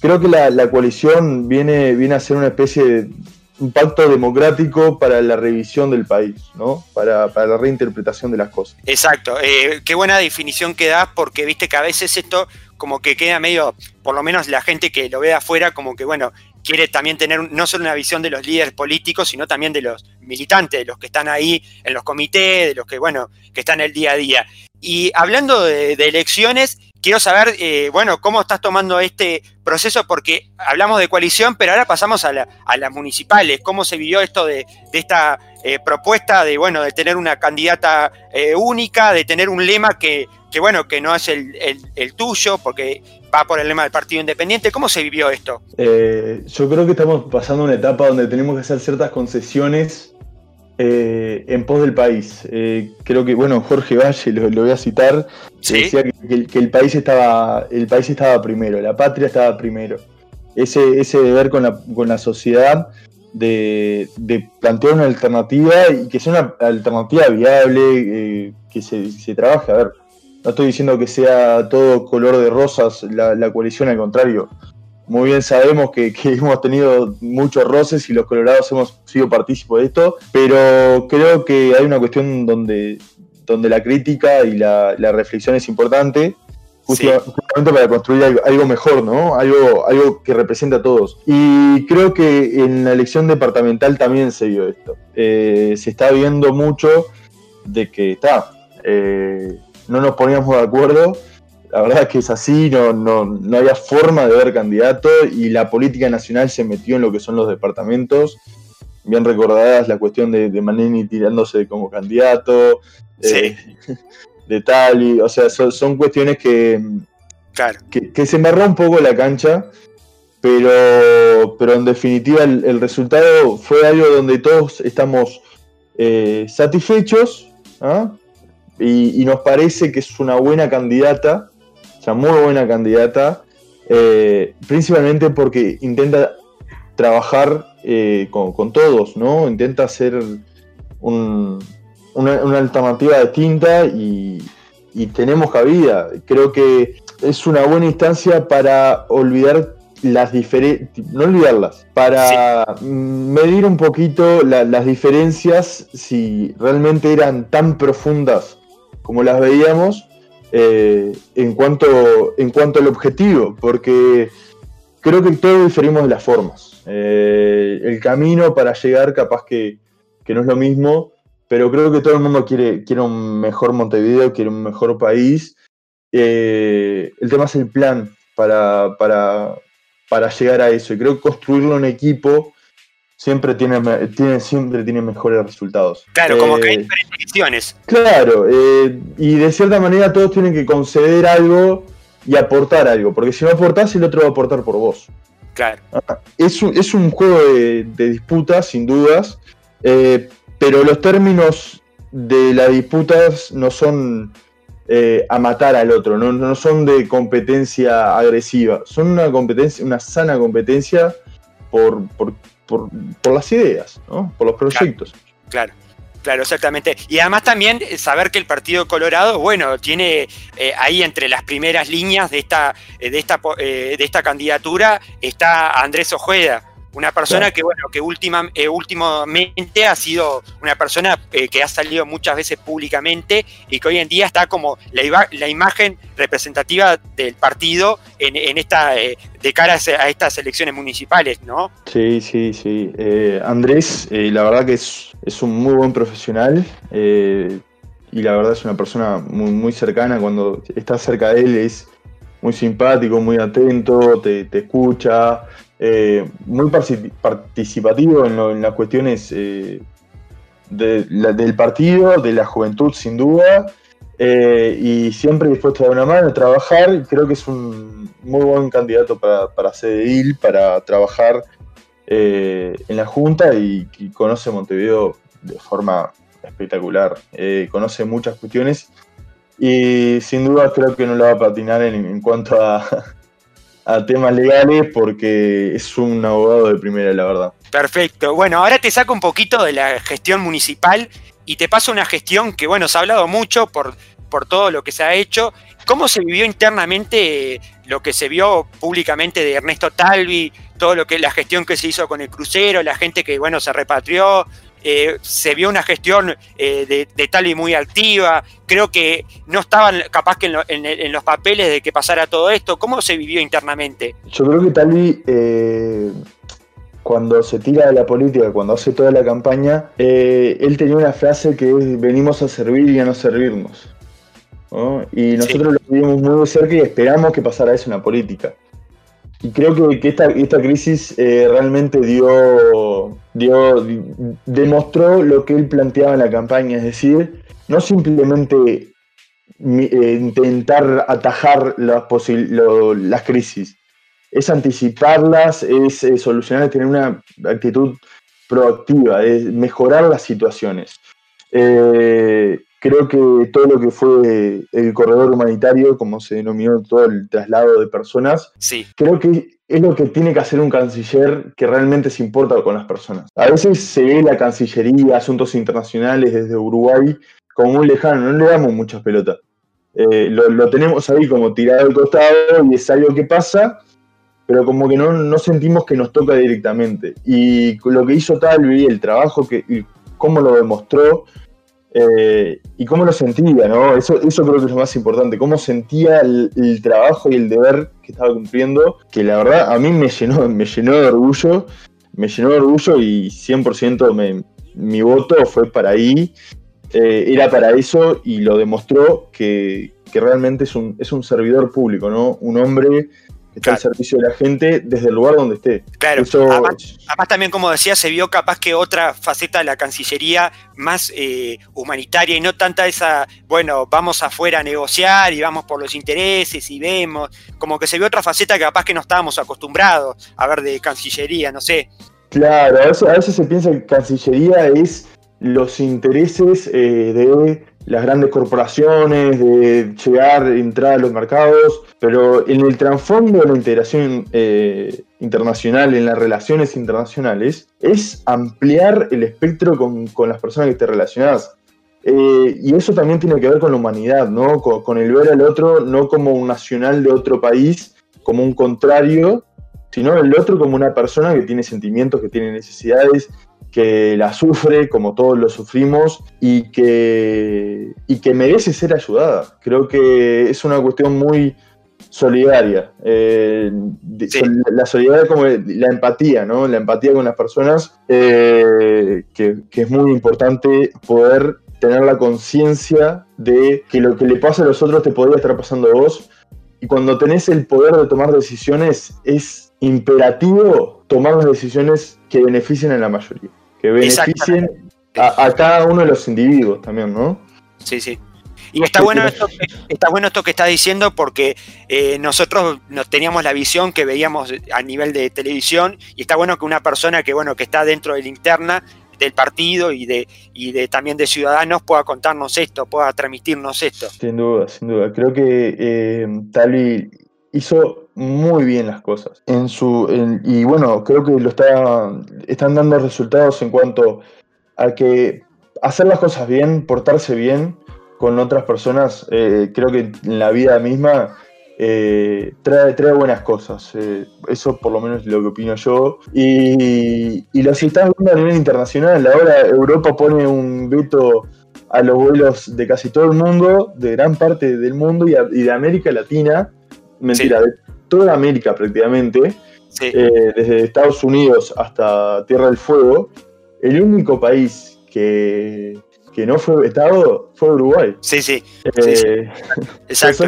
Creo que la, la coalición viene, viene a ser una especie de un pacto democrático para la revisión del país, ¿no? Para, la reinterpretación de las cosas. Exacto, eh, qué buena definición que das, porque viste que a veces esto como que queda medio, por lo menos la gente que lo ve afuera, como que bueno, quiere también tener no solo una visión de los líderes políticos, sino también de los militantes, de los que están ahí en los comités, de los que, bueno, que están el día a día. Y hablando de elecciones, quiero saber, eh, bueno, cómo estás tomando este proceso, porque hablamos de coalición, pero ahora pasamos a, las municipales. ¿Cómo se vivió esto de, esta eh, propuesta de, bueno, de tener una candidata eh, única, de tener un lema que, bueno, que no es el, tuyo, porque va por el lema del Partido Independiente? ¿Cómo se vivió esto? yo creo que estamos pasando una etapa donde tenemos que hacer ciertas concesiones eh, en pos del país. Eh, creo que, bueno, Jorge Valle, lo, voy a citar, decía que, el, país estaba, el país estaba primero, la patria estaba primero. Ese, ese deber con la, con la sociedad de, plantear una alternativa y que sea una alternativa viable, eh, que se, se, trabaje. A ver, no estoy diciendo que sea todo color de rosas la, la coalición, al contrario muy bien sabemos que, hemos tenido muchos roces y los colorados hemos sido partícipes de esto, pero creo que hay una cuestión donde, donde la crítica y la, reflexión es importante, justamente para construir algo, mejor, ¿no? Algo, algo que represente a todos. Y creo que en la elección departamental también se vio esto. Eh, se está viendo mucho de que está, eh, no nos poníamos de acuerdo la verdad es que es así, no, no, había forma de ver candidato y la política nacional se metió en lo que son los departamentos. Bien recordadas la cuestión de, de Manini tirándose como candidato, eh, [LAUGHS] de tal, y, o sea, son, cuestiones que, que, se embarró un poco la cancha, pero, pero en definitiva el, resultado fue algo donde todos estamos eh, satisfechos ¿ah? y, y, nos parece que es una buena candidata muy buena candidata, eh, principalmente porque intenta trabajar eh, con, todos, ¿no? Intenta hacer una, alternativa distinta y, tenemos cabida. Creo que es una buena instancia para olvidar las diferencias, no olvidarlas, para medir un poquito las diferencias, si realmente eran tan profundas como las veíamos, eh, en, cuanto, en cuanto al objetivo, porque creo que todos diferimos de las formas. Eh, el camino para llegar capaz que, no es lo mismo, pero creo que todo el mundo quiere, quiere un mejor Montevideo, quiere un mejor país. Eh, el tema es el plan para, para, para llegar a eso. Y creo que construirlo en equipo siempre tiene, tiene, siempre tiene mejores resultados. Claro, como que hay eh, diferentes Claro, eh, y de cierta manera todos tienen que conceder algo y aportar algo, porque si no aportás, el otro va a aportar por vos. Claro. Ah, es, un, es un juego de, disputa, sin dudas, eh, pero los términos de las disputas no son eh, a matar al otro, no, son de competencia agresiva, son una competencia, una sana competencia por, por, por, las ideas, ¿no? por los proyectos. claro. Claro, exactamente. Y además también eh, saber que el Partido Colorado, bueno, tiene eh, ahí entre las primeras líneas de esta, eh, de esta, de esta candidatura está Andrés Ojeda, una persona que, bueno, que última, eh, últimamente ha sido una persona eh, que ha salido muchas veces públicamente y que hoy en día está como la, la imagen representativa del partido en, esta, eh, de cara a estas elecciones municipales, ¿no? Sí, sí, sí. Andrés, la verdad que es, es, un muy buen profesional y la verdad es una persona muy, muy cercana. Cuando estás cerca de él es muy simpático, muy atento, te, te escucha. Eh, muy participativo en, las cuestiones eh, del partido, de la juventud sin duda, eh, y siempre dispuesto a dar una mano, a trabajar. Creo que es un muy buen candidato para, para CDIL, para trabajar en la Junta y, conoce Montevideo de forma espectacular. conoce muchas cuestiones y sin duda creo que no lo va a patinar en cuanto a, a temas legales porque es un abogado de primera, la verdad. Perfecto. Bueno, ahora te saco un poquito de la gestión municipal y te paso una gestión que, bueno, se ha hablado mucho por, por todo lo que se ha hecho. ¿Cómo se vivió internamente lo que se vio públicamente de Ernesto Talvi, todo lo que la gestión que se hizo con el crucero, la gente que, bueno, se repatrió, eh, se vio una gestión eh, de, de muy activa, creo que no estaban capaz que en, los papeles de que pasara todo esto, ¿cómo se vivió internamente? Yo creo que Talvi, eh, cuando se tira de la política, cuando hace toda la campaña, él tenía una frase que es venimos a servir y a no servirnos. Y nosotros lo vimos muy de cerca y esperamos que pasara eso en la política. Y creo que, esta, crisis eh, realmente dio, dio, demostró lo que él planteaba en la campaña, es decir, no simplemente eh, intentar atajar las, las crisis, es anticiparlas, es eh, solucionar, tener una actitud proactiva, es mejorar las situaciones. Creo que todo lo que fue el corredor humanitario, como se denominó todo el traslado de personas, sí. creo que es lo que tiene que hacer un canciller que realmente se importa con las personas. A veces se ve la Cancillería, asuntos internacionales desde Uruguay como muy lejano, no le damos muchas pelotas. Eh, lo, tenemos ahí como tirado al costado y es algo que pasa, pero como que no, no sentimos que nos toca directamente. Y lo que hizo Talvi, el trabajo que, y cómo lo demostró, eh, y cómo lo sentía, ¿no? Eso, eso creo que es lo más importante, cómo sentía el, trabajo y el deber que estaba cumpliendo, que la verdad a mí me llenó, me llenó de orgullo, me llenó de orgullo y 100% mi voto fue para ahí, eh, era para eso y lo demostró que, que realmente es un, es un servidor público, ¿no? Un hombre está al servicio de la gente desde el lugar donde esté. Claro, además, también como decía, se vio capaz que otra faceta de la Cancillería más eh, humanitaria y no tanta esa, bueno, vamos afuera a negociar y vamos por los intereses y vemos, como que se vio otra faceta que capaz que no estábamos acostumbrados a ver de Cancillería, no sé. Claro, a veces, se piensa que Cancillería es los intereses eh, de las grandes corporaciones, de llegar, entrar a los mercados, pero en el trasfondo de la integración eh, internacional, en las relaciones internacionales, es ampliar el espectro con, las personas que te relacionas. Eh, y eso también tiene que ver con la humanidad, ¿no? Con, con, el ver al otro no como un nacional de otro país, como un contrario, sino el otro como una persona que tiene sentimientos, que tiene necesidades, que la sufre como todos lo sufrimos y que, y que merece ser ayudada. Creo que es una cuestión muy solidaria. Eh, la solidaridad como la empatía, ¿no? La empatía con las personas, eh, que, es muy importante poder tener la conciencia de que lo que le pasa a los otros te podría estar pasando a vos. Y cuando tenés el poder de tomar decisiones, es imperativo tomar las decisiones que beneficien a la mayoría que beneficien a, cada uno de los individuos también, ¿no? Sí, sí. Y está bueno, esto, está bueno esto que está diciendo porque eh, nosotros nos teníamos la visión que veíamos a nivel de televisión y está bueno que una persona que bueno que está dentro de la interna del partido y de, y de también de ciudadanos pueda contarnos esto, pueda transmitirnos esto. Sin duda, sin duda. Creo que eh, Tali hizo muy bien las cosas. En su, y bueno, creo que lo está, están dando resultados en cuanto a que hacer las cosas bien, portarse bien, con otras personas, eh, creo que en la vida misma eh, trae, trae buenas cosas. Eh, eso por lo menos es lo que opino yo. Y, y lo está viendo a nivel internacional. Ahora Europa pone un veto a los vuelos de casi todo el mundo, de gran parte del mundo y, de América Latina. Mentira, de toda América prácticamente. desde Estados Unidos hasta Tierra del Fuego. El único país que, que no fue vetado fue Uruguay. Sí, sí. Eh, [LAUGHS] Exacto.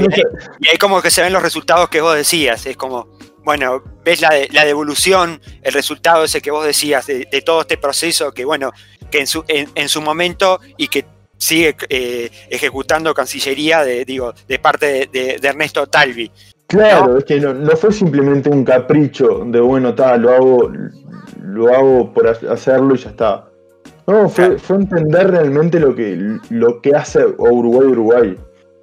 Y ahí, como que se ven los resultados que vos decías. Es como, bueno, ves la, la devolución, el resultado ese que vos decías de, todo este proceso que, bueno, que en su, en, su momento y que sigue eh, ejecutando Cancillería de, digo, de parte de, Ernesto Talvi. Claro, es que no, no, fue simplemente un capricho de bueno, tal, lo hago, lo hago por hacerlo y ya está. No, fue, fue entender realmente lo que, lo que hace Uruguay Uruguay.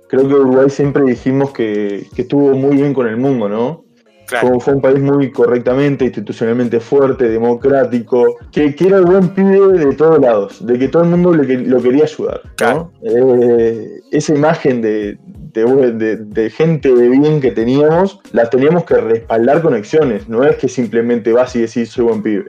Creo que Uruguay siempre dijimos que, estuvo muy bien con el mundo, ¿no? Fue, un país muy correctamente, institucionalmente fuerte, democrático, que, que, era el buen pibe de todos lados, de que todo el mundo le, lo quería ayudar. ¿no? Eh, esa imagen de, de, gente de bien que teníamos, la teníamos que respaldar con acciones, no es que simplemente vas y decís soy buen pibe.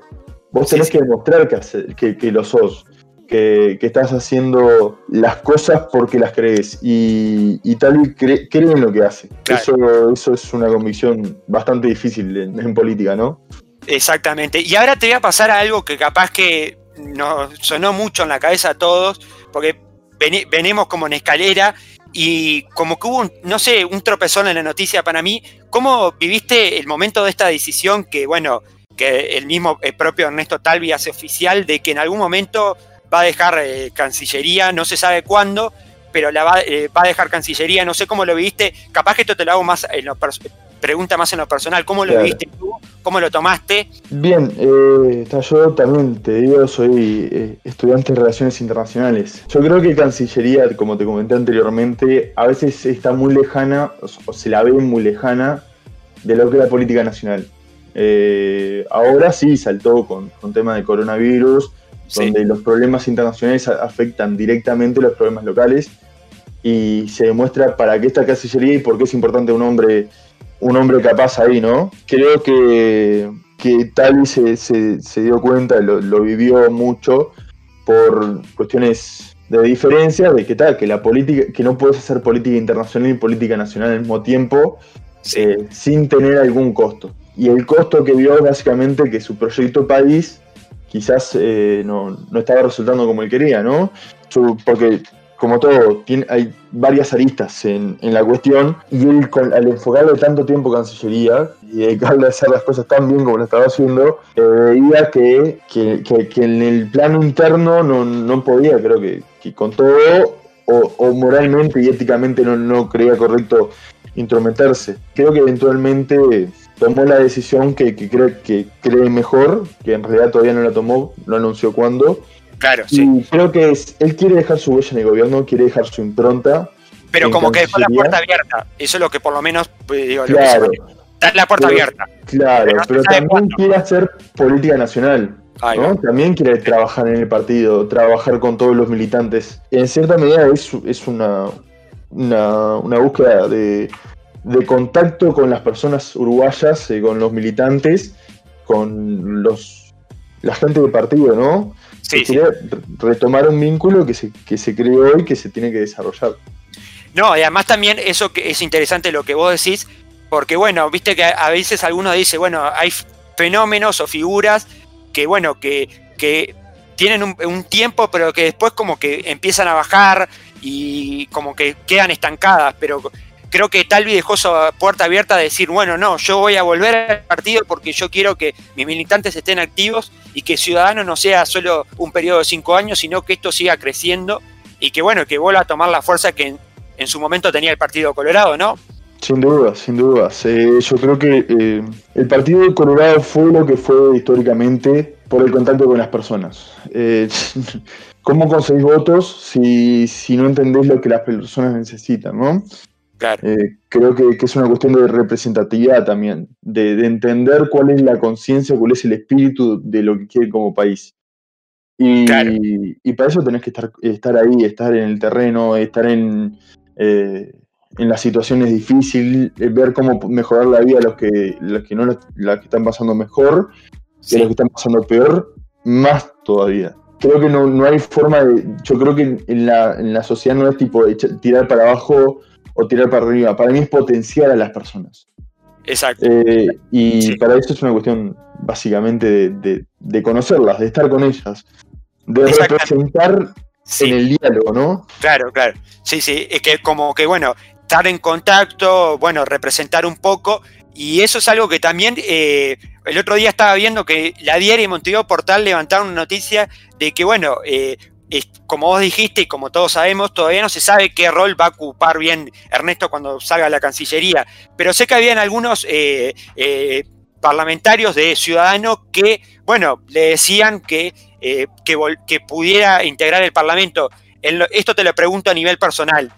Vos tenés que demostrar que, que, lo sos, que, estás haciendo las cosas porque las crees y, y tal cree, cree, en lo que hace. Eso, eso es una convicción bastante difícil en, política, ¿no? Exactamente. Y ahora te voy a pasar a algo que capaz que nos sonó mucho en la cabeza a todos, porque venimos como en escalera y como que hubo, no sé, un tropezón en la noticia para mí. ¿Cómo viviste el momento de esta decisión que, bueno, que el mismo el propio Ernesto Talvi hace oficial de que en algún momento va a dejar eh, Cancillería, no se sabe cuándo, pero la va, eh, va, a dejar Cancillería, no sé cómo lo viste, capaz que esto te lo hago más en lo pregunta más en lo personal, ¿cómo lo viste tú? ¿Cómo lo tomaste? Bien, eh, yo también te digo, soy estudiante de Relaciones Internacionales. Yo creo que Cancillería, como te comenté anteriormente, a veces está muy lejana, o se la ve muy lejana de lo que es la política nacional. Eh, ahora sí saltó con, con tema de coronavirus, donde los problemas internacionales afectan directamente los problemas locales y se demuestra para qué está Cancillería y por qué es importante un hombre, un hombre capaz ahí, ¿no? Creo que, que Tali se, se, dio cuenta, lo, lo vivió mucho por cuestiones de diferencia de que tal, que la política, que no puedes hacer política internacional y política nacional al mismo tiempo eh, sin tener algún costo y el costo que vio básicamente que su proyecto país quizás eh, no, estaba resultando como él quería, ¿no? porque, como todo, tiene, hay varias aristas en, la cuestión y él, al enfocarle tanto tiempo Cancillería y dedicarle a hacer las cosas tan bien como lo estaba haciendo, eh, veía que, que, en el plano interno no, podía, creo que, con todo, o, moralmente y éticamente no, creía correcto intrometerse. Creo que eventualmente tomó la decisión que, cree, que cree mejor, que en realidad todavía no la tomó, no anunció cuándo. Claro, y sí. creo que es, él quiere dejar su huella en el gobierno, quiere dejar su impronta. Pero como que dejó la puerta abierta. Eso es lo que por lo menos pues, digo, claro, la puerta abierta. Claro, pero, también quiere hacer política nacional. También quiere trabajar en el partido, trabajar con todos los militantes. En cierta medida es, es una, una, una búsqueda de, de contacto con las personas uruguayas, eh, con los militantes, con los la gente del partido, ¿no? Sí, retomar un vínculo que se, que se creó y que se tiene que desarrollar. No, y además también eso que es interesante lo que vos decís, porque bueno, viste que a veces alguno dice, bueno, hay fenómenos o figuras que bueno, que, que tienen un, un, tiempo, pero que después como que empiezan a bajar y como que quedan estancadas, pero creo que Talvi dejó su puerta abierta de decir, bueno, no, yo voy a volver al partido porque yo quiero que mis militantes estén activos y que Ciudadanos no sea solo un periodo de cinco años, sino que esto siga creciendo y que bueno, que vuelva a tomar la fuerza que, en su momento tenía el Partido Colorado, ¿no? Sin duda, sin duda. yo creo que eh, el Partido Colorado fue lo que fue históricamente por el contacto con las personas. Eh, [LAUGHS] ¿Cómo conseguís votos si, si, no entendés lo que las personas necesitan, no? Claro. Eh, creo que, es una cuestión de representatividad también, de, entender cuál es la conciencia, cuál es el espíritu de lo que quiere como país. Y, y para eso tenés que estar, estar ahí, estar en el terreno, estar en, en las situaciones difíciles, eh, ver cómo mejorar la vida a los que, los que no la que están pasando mejor y a los que están pasando peor, más todavía. Creo que no, no hay forma de. Yo creo que en la, en la sociedad no es tipo de tirar para abajo o tirar para arriba. Para mí es potenciar a las personas. Exacto. Eh, y para eso es una cuestión básicamente de, de, conocerlas, de estar con ellas, de representar en el diálogo, ¿no? Claro, claro. Sí, sí, es que como que, bueno, estar en contacto, bueno, representar un poco. Y eso es algo que también eh, el otro día estaba viendo que la Diaria y Montevideo Portal levantaron una noticia de que, bueno, eh, como vos dijiste y como todos sabemos, todavía no se sabe qué rol va a ocupar bien Ernesto cuando salga a la Cancillería. Pero sé que habían algunos eh, parlamentarios de Ciudadanos que, bueno, le decían que, que, que, pudiera integrar el Parlamento. esto te lo pregunto a nivel personal.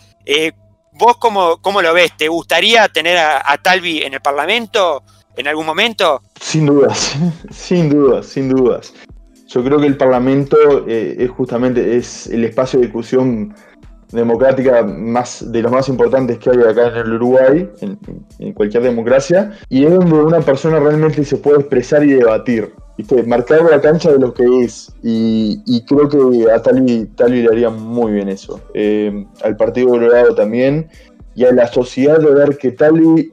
¿Vos cómo, cómo, lo ves? ¿Te gustaría tener a, Talvi en el Parlamento en algún momento? Sin dudas, [LAUGHS] sin dudas, sin dudas. Yo creo que el Parlamento eh, es justamente es el espacio de discusión democrática más de los más importantes que hay acá en el Uruguay, en, cualquier democracia, y es donde una persona realmente se puede expresar y debatir marcar la cancha de lo que es. Y, creo que a Tali, le haría muy bien eso. Eh, al Partido Colorado también. Y a la sociedad de ver que Tali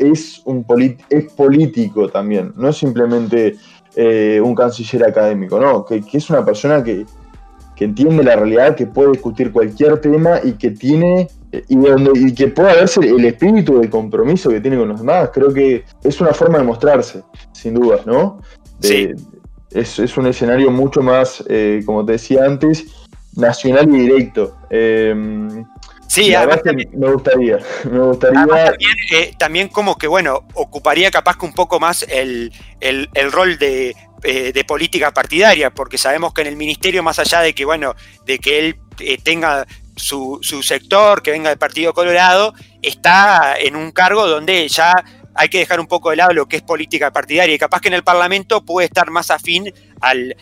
es, un es político también. No es simplemente eh, un canciller académico, ¿no? Que, es una persona que, entiende la realidad, que puede discutir cualquier tema y que tiene y, donde, y que pueda verse el espíritu de compromiso que tiene con los demás. Creo que es una forma de mostrarse, sin dudas, ¿no? sí. es, un escenario mucho más, eh, como te decía antes, nacional y directo. Eh, sí, además me gustaría. Me gustaría... Eh, también, como que, bueno, ocuparía capaz que un poco más el, rol de, política partidaria, porque sabemos que en el ministerio, más allá de que, bueno, de que él tenga su, su sector, que venga del Partido Colorado, está en un cargo donde ya hay que dejar un poco de lado lo que es política partidaria y capaz que en el Parlamento puede estar más afín al,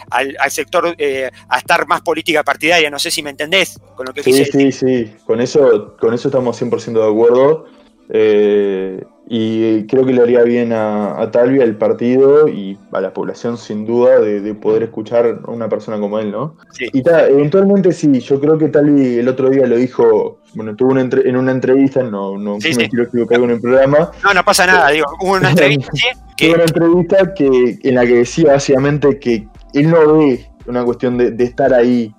sector, eh, a estar más política partidaria. No sé si me entendés con lo que Sí, sí, sí, con eso, con eso estamos 100% de acuerdo. Eh, y creo que le haría bien a, a Talvi, al partido y a la población sin duda de, poder escuchar a una persona como él, ¿no? Y eventualmente sí, yo creo que Talvi el otro día lo dijo, bueno, tuvo una en una entrevista, no, no me quiero equivocar con el programa. No, no pasa nada, digo, hubo una [LAUGHS] entrevista que... una entrevista que, en la que decía básicamente que él no ve una cuestión de, estar ahí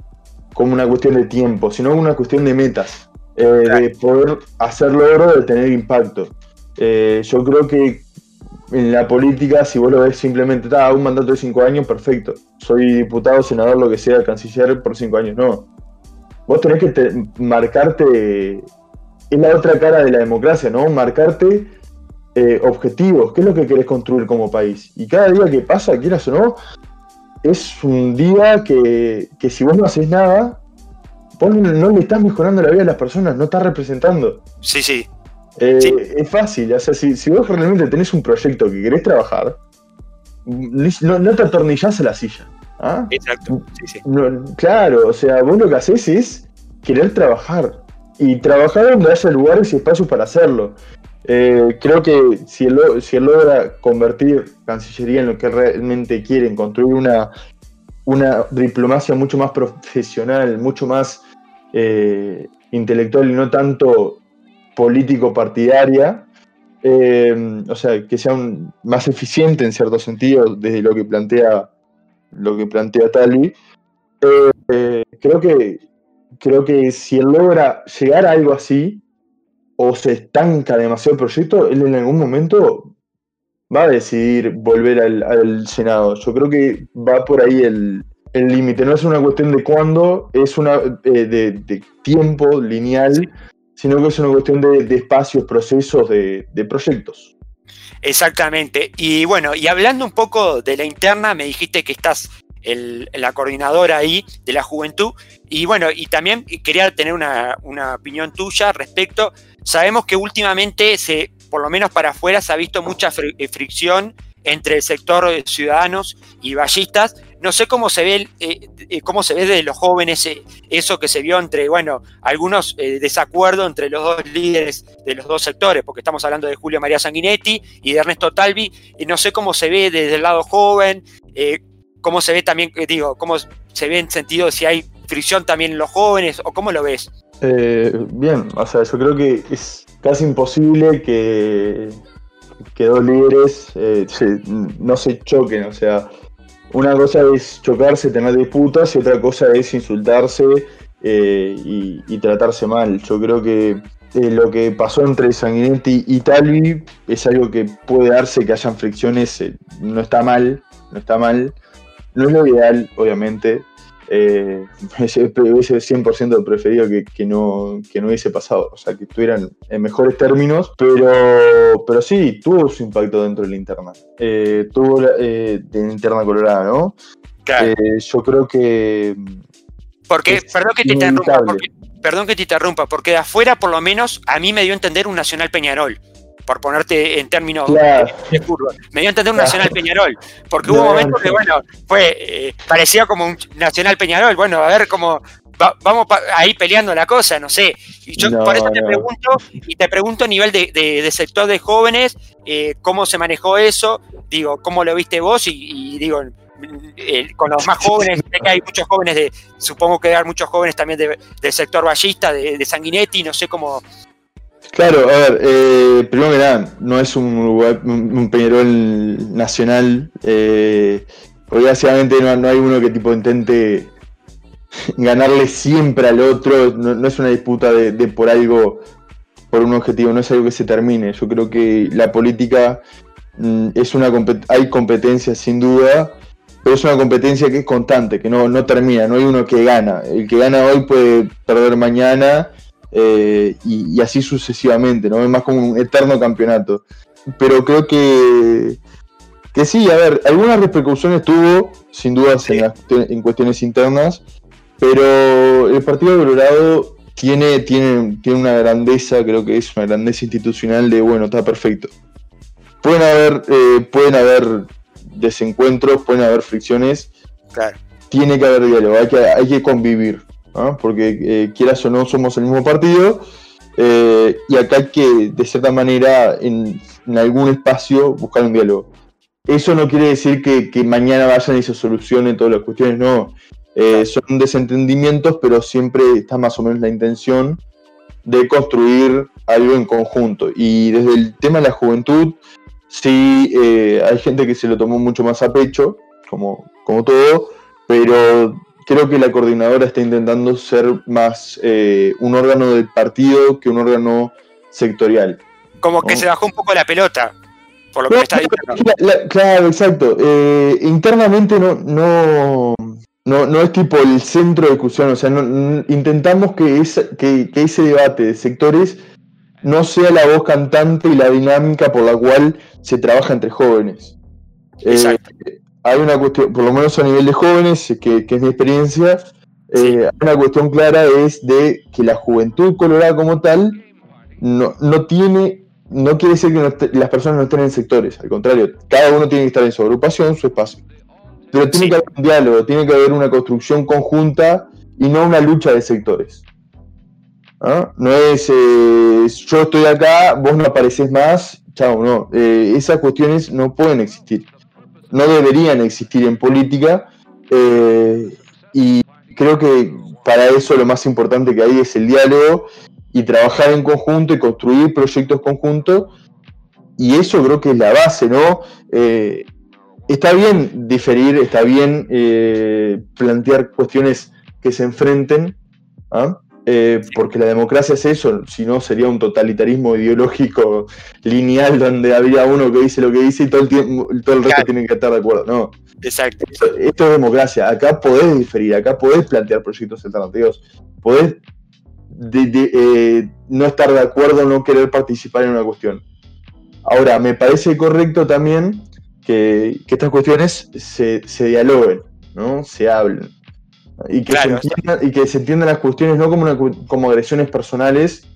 como una cuestión de tiempo, sino una cuestión de metas, eh, de poder hacer logro, de tener impacto. Eh, yo creo que en la política, si vos lo ves simplemente, ah, un mandato de cinco años, perfecto. Soy diputado, senador, lo que sea, canciller por cinco años. No. Vos tenés que marcarte. Es la otra cara de la democracia, ¿no? Marcarte eh, objetivos. ¿Qué es lo que querés construir como país? Y cada día que pasa, quieras o no, es un día que, que si vos no haces nada, vos no le estás mejorando la vida a las personas, no estás representando. Sí, sí. Eh, es fácil, o sea, si, vos realmente tenés un proyecto que querés trabajar, no, te atornillás a la silla. ¿ah? Exacto, sí, sí. claro, o sea, vos lo que haces es querer trabajar. Y trabajar donde haya lugares y espacios para hacerlo. Eh, creo que si él, si logra convertir Cancillería en lo que realmente quieren, construir una, una diplomacia mucho más profesional, mucho más eh, intelectual y no tanto político-partidaria, eh, o sea, que sea más eficiente en cierto sentido desde lo que plantea lo que plantea Tali. Eh, creo que creo que si él logra llegar a algo así o se estanca demasiado el proyecto, él en algún momento va a decidir volver al, Senado. Yo creo que va por ahí el límite. No es una cuestión de cuándo, es una eh, de, de, tiempo lineal sino que es una cuestión de, espacios, procesos, de, proyectos. Exactamente. Y bueno, y hablando un poco de la interna, me dijiste que estás el, la coordinadora ahí de la juventud. Y bueno, y también quería tener una, una, opinión tuya respecto. Sabemos que últimamente, se, por lo menos para afuera, se ha visto mucha fricción entre el sector de ciudadanos y ballistas. No sé cómo se ve, eh, eh, cómo se ve de los jóvenes eh, eso que se vio entre, bueno, algunos desacuerdos entre los dos líderes de los dos sectores, porque estamos hablando de Julio María Sanguinetti y de Ernesto Talvi, y no sé cómo se ve desde el lado joven, cómo se ve también, digo, cómo se ve en sentido de si hay fricción también en los jóvenes, o cómo lo ves. bien, o sea, yo creo que es casi imposible que que dos líderes eh, no se choquen. O sea, una cosa es chocarse, tener disputas y otra cosa es insultarse eh, y, tratarse mal. Yo creo que eh, lo que pasó entre Sanguinetti y Talvi es algo que puede darse que hayan fricciones, no está mal, no está mal. No es lo ideal, obviamente, eh, [LAUGHS] hubiese 100% preferido que, no, que no hubiese pasado, o sea, que estuvieran en mejores términos, pero, pero sí, tuvo su impacto dentro de la interna. Eh, tuvo eh, de la interna colorada, ¿no? Claro. Eh, yo creo que... Porque, perdón que te interrumpa, perdón que te interrumpa, porque de afuera por lo menos a mí me dio a entender un Nacional Peñarol por ponerte en términos de, curva. Me dio a entender un Nacional Peñarol, porque hubo momentos que, bueno, fue, eh, parecía como un Nacional Peñarol, bueno, a ver cómo, vamos ahí peleando la cosa, no sé. Y yo por eso te pregunto, y te pregunto a nivel de, sector de jóvenes, eh, cómo se manejó eso, digo, cómo lo viste vos, y, digo, con los más jóvenes, sé que hay muchos jóvenes de, supongo que hay muchos jóvenes también del sector ballista, de, de Sanguinetti, no sé cómo, Claro, a ver, eh, primero que nada, no es un, un, Peñarol nacional. Eh, obviamente no, hay uno que tipo intente [LAUGHS] ganarle siempre al otro. No, es una disputa de, por algo, por un objetivo, no es algo que se termine. Yo creo que la política mm, es una hay competencia sin duda, pero es una competencia que es constante, que no, no termina, no hay uno que gana. El que gana hoy puede perder mañana eh, y, así sucesivamente, ¿no? Es más como un eterno campeonato. Pero creo que, que sí, a ver, algunas repercusiones tuvo, sin dudas, en, cuestiones internas, pero el Partido Colorado tiene, tiene, tiene una grandeza, creo que es una grandeza institucional de, bueno, está perfecto. Pueden haber, eh, pueden haber desencuentros, pueden haber fricciones. Tiene que haber diálogo, hay que, hay que convivir porque eh, quieras o no somos el mismo partido, eh, y acá hay que, de cierta manera, en, algún espacio buscar un diálogo. Eso no quiere decir que, mañana vayan y se solucionen todas las cuestiones, no. Eh, son desentendimientos, pero siempre está más o menos la intención de construir algo en conjunto. Y desde el tema de la juventud, sí hay gente que se lo tomó mucho más a pecho, como, como todo, pero creo que la coordinadora está intentando ser más eh, un órgano del partido que un órgano sectorial. Como que se bajó un poco la pelota, por lo que está diciendo. claro, exacto. Eh, internamente no, no, no, es tipo el centro de discusión, o sea, intentamos que, que, ese debate de sectores no sea la voz cantante y la dinámica por la cual se trabaja entre jóvenes. Exacto. Eh, hay una cuestión, por lo menos a nivel de jóvenes, que, es mi experiencia, eh, una cuestión clara es de que la juventud colorada como tal no, no tiene, no quiere decir que las personas no estén en sectores, al contrario, cada uno tiene que estar en su agrupación, su espacio. Pero tiene que haber un diálogo, tiene que haber una construcción conjunta y no una lucha de sectores. ¿Ah? No es eh, yo estoy acá, vos no apareces más, chao, no. Eh, esas cuestiones no pueden existir no deberían existir en política eh, y creo que para eso lo más importante que hay es el diálogo y trabajar en conjunto y construir proyectos conjuntos y eso creo que es la base, ¿no? Eh, está bien diferir, está bien eh, plantear cuestiones que se enfrenten, ¿ah? Eh, porque la democracia es eso, si no sería un totalitarismo ideológico lineal donde habría uno que dice lo que dice y todo el, tiempo, todo el resto tiene que estar de acuerdo. No. Exacto. Esto, es democracia. Acá podés diferir, acá podés plantear proyectos alternativos, podés de, no estar de acuerdo, no querer participar en una cuestión. Ahora, me parece correcto también que, estas cuestiones se, se, dialoguen, ¿no? Se hablen. Y que, se entiendan, y que se entiendan las cuestiones no como, como agresiones personales,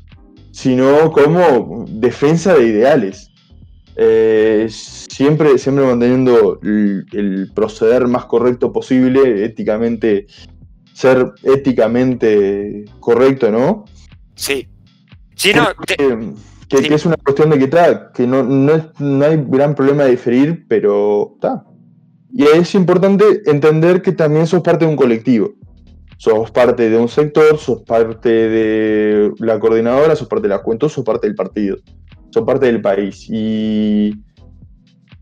sino como defensa de ideales. Eh, siempre, siempre manteniendo el, proceder más correcto posible, éticamente, ser éticamente correcto, ¿no? Sí. Sí, no, que, es una cuestión de que, está que no, no, hay gran problema de diferir, pero está. Y es importante entender que también sos parte de un colectivo. Sos parte de un sector, sos parte de la coordinadora, sos parte de la juventud, sos parte del partido, sos parte del país. Y,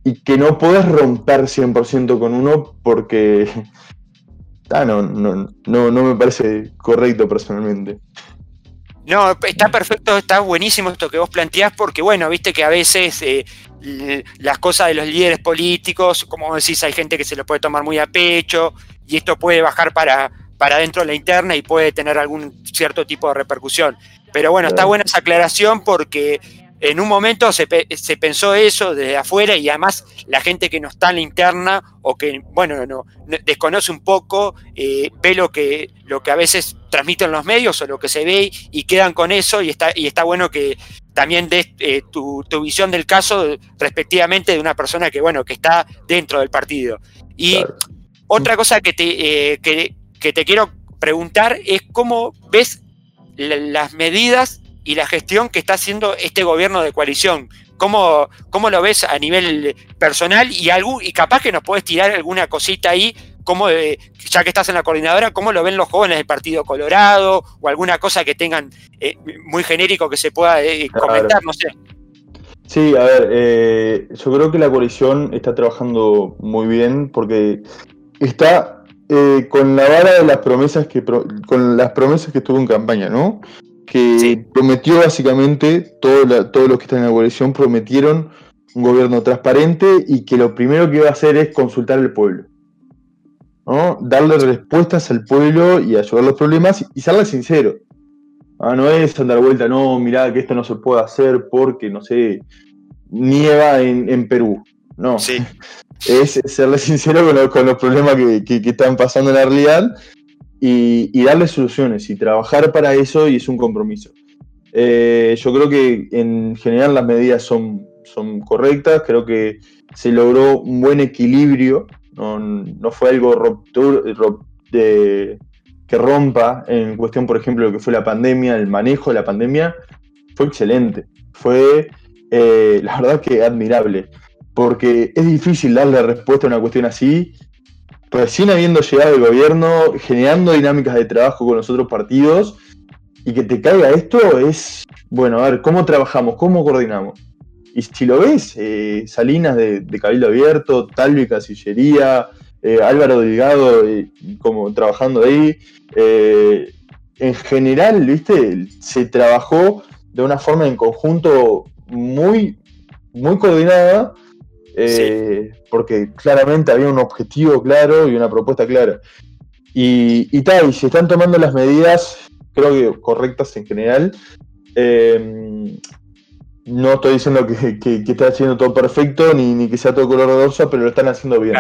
y que no puedes romper 100% con uno porque [LAUGHS] ah, no, no, no, no me parece correcto personalmente. No, está perfecto, está buenísimo esto que vos planteás, porque bueno, viste que a veces eh, las cosas de los líderes políticos, como decís, hay gente que se lo puede tomar muy a pecho y esto puede bajar para, para dentro de la interna y puede tener algún cierto tipo de repercusión. Pero bueno, está buena esa aclaración porque en un momento se, pensó eso desde afuera y además la gente que no está en la interna o que, bueno, no, desconoce un poco, eh, ve lo que, lo que a veces transmiten los medios o lo que se ve y quedan con eso y está, y está bueno que también des eh, tu, visión del caso respectivamente de una persona que, bueno, que está dentro del partido. Y otra cosa que te, eh, que, te quiero preguntar es cómo ves las medidas y la gestión que está haciendo este gobierno de coalición. ¿Cómo, cómo lo ves a nivel personal? Y, algún, y capaz que nos puedes tirar alguna cosita ahí, como ya que estás en la coordinadora, ¿cómo lo ven los jóvenes del Partido Colorado? O alguna cosa que tengan eh, muy genérico que se pueda eh, comentar, no sé. Sí, a ver, eh, yo creo que la coalición está trabajando muy bien porque está con la vara de las promesas que con las promesas que tuvo en campaña, ¿no? que prometió básicamente, todos los que están en la coalición prometieron un gobierno transparente y que lo primero que iba a hacer es consultar al pueblo. ¿No? Darle respuestas al pueblo y ayudar los problemas y serle sincero. Ah, no es andar vuelta, no, mirá que esto no se puede hacer porque, no sé, nieva en, Perú. No. Sí. [LAUGHS] Es serle sincero con, los problemas que, que, están pasando en la realidad y, darle soluciones y trabajar para eso y es un compromiso. Eh, yo creo que en general las medidas son, son correctas, creo que se logró un buen equilibrio, no, fue algo que rompa en cuestión, por ejemplo, lo que fue la pandemia, el manejo de la pandemia, fue excelente, fue eh, la verdad que admirable, porque es difícil darle respuesta a una cuestión así recién habiendo llegado el gobierno, generando dinámicas de trabajo con los otros partidos, y que te caiga esto es, bueno, a ver, ¿cómo trabajamos? ¿Cómo coordinamos? Y si lo ves, eh, Salinas de, Cabildo Abierto, Talvi Casillería, eh, Álvaro Delgado eh, como trabajando ahí, en general, viste, se trabajó de una forma en conjunto muy, muy coordinada eh, porque claramente había un objetivo claro y una propuesta clara. Y, y tal, y se están tomando las medidas, creo que correctas en general. Eh, no estoy diciendo que, que, está haciendo todo perfecto ni, ni, que sea todo color de dorsa, pero lo están haciendo bien.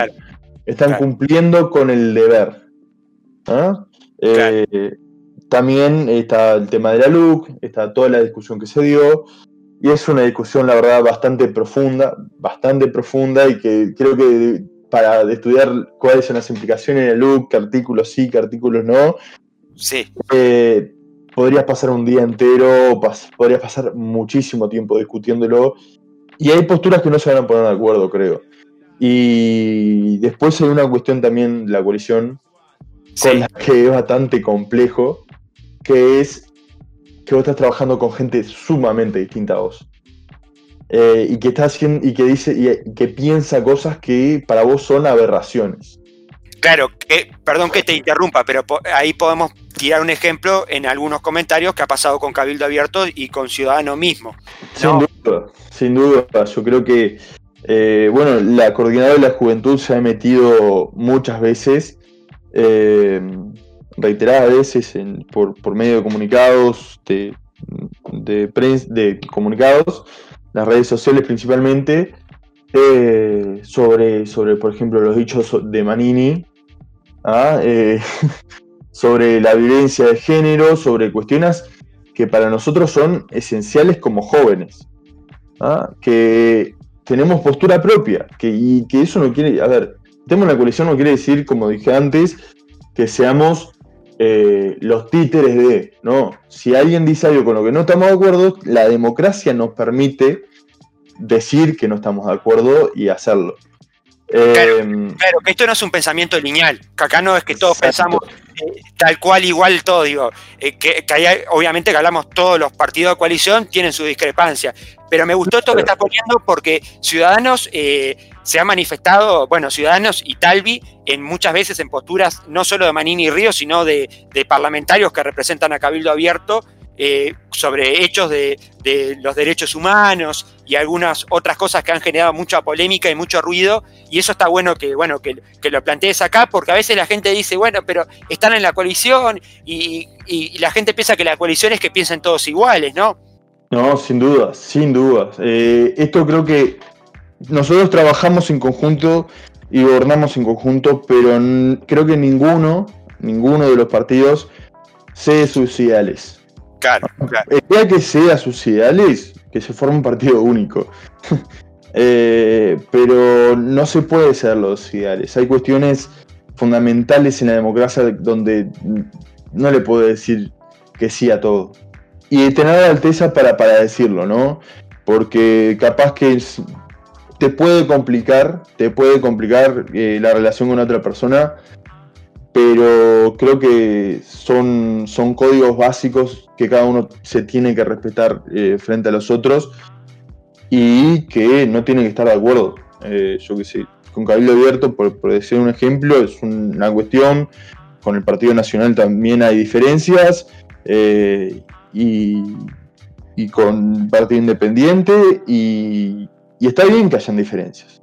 están cumpliendo con el deber. ¿ah? Eh, también está el tema de la LUC, está toda la discusión que se dio. Y es una discusión, la verdad, bastante profunda, bastante profunda y que creo que para estudiar cuáles son las implicaciones del look, qué artículos sí, qué artículos no, sí. Eh, podrías pasar un día entero, podrías pasar muchísimo tiempo discutiéndolo. Y hay posturas que no se van a poner de acuerdo, creo. Y después hay una cuestión también, la coalición, con la que es bastante complejo, que es que vos estás trabajando con gente sumamente distinta a vos. Eh, y que está haciendo, y que dice, y que piensa cosas que para vos son aberraciones. Claro, que, perdón que te interrumpa, pero ahí podemos tirar un ejemplo en algunos comentarios que ha pasado con Cabildo Abierto y con Ciudadano mismo. Sin duda, sin duda. Yo creo que, eh, bueno, la coordinadora de la juventud se ha metido muchas veces. Eh, reiteradas veces por, medio de comunicados, de, de, de comunicados, las redes sociales principalmente, eh, sobre, sobre, por ejemplo, los dichos de Manini, ¿ah? eh, [LAUGHS] sobre la violencia de género, sobre cuestiones que para nosotros son esenciales como jóvenes, ¿ah? que tenemos postura propia, que, y que eso no quiere, a ver, tenemos la coalición no quiere decir, como dije antes, que seamos eh, los títeres de, ¿no? Si alguien dice algo con lo que no estamos de acuerdo, la democracia nos permite decir que no estamos de acuerdo y hacerlo. Claro, claro, que esto no es un pensamiento lineal, que acá no es que todos pensamos eh, tal cual, igual todo, digo, eh, que, obviamente que hablamos todos los partidos de coalición tienen su discrepancia, pero me gustó esto que estás poniendo porque Ciudadanos eh, se ha manifestado, bueno, Ciudadanos y Talvi, en muchas veces en posturas no solo de Manini y Río, sino de, de parlamentarios que representan a Cabildo Abierto, eh, sobre hechos de, los derechos humanos y algunas otras cosas que han generado mucha polémica y mucho ruido. Y eso está bueno que, bueno, que, lo plantees acá, porque a veces la gente dice, bueno, pero están en la coalición y, la gente piensa que la coalición es que piensen todos iguales, ¿no? No, sin duda, sin duda. Eh, esto creo que nosotros trabajamos en conjunto y gobernamos en conjunto, pero creo que ninguno, ninguno de los partidos se sus ideales. Claro, claro. El día que sea suicidales, que se forme un partido único. [LAUGHS] Eh, pero no se puede ser los ideales. Hay cuestiones fundamentales en la democracia donde no le puedo decir que sí a todo. Y tener la alteza para, para decirlo, ¿no? Porque capaz que te puede complicar, te puede complicar eh, la relación con otra persona pero creo que son, son códigos básicos que cada uno se tiene que respetar eh, frente a los otros y que no tienen que estar de acuerdo. Eh, yo qué sé, con Cabildo Abierto, por, decir un ejemplo, es una cuestión, con el Partido Nacional también hay diferencias eh, y, y, con Partido Independiente y, y está bien que hayan diferencias.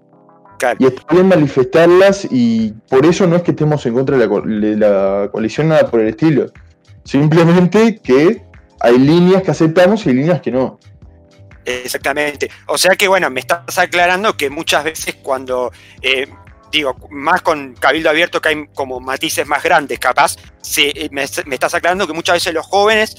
Y está bien manifestarlas y por eso no es que estemos en contra de la, coalición, nada por el estilo. Simplemente que hay líneas que aceptamos y líneas que no. Exactamente. O sea que, bueno, me estás aclarando que muchas veces cuando, eh, digo, más con Cabildo Abierto que hay como matices más grandes, capaz, eh, me, estás aclarando que muchas veces los jóvenes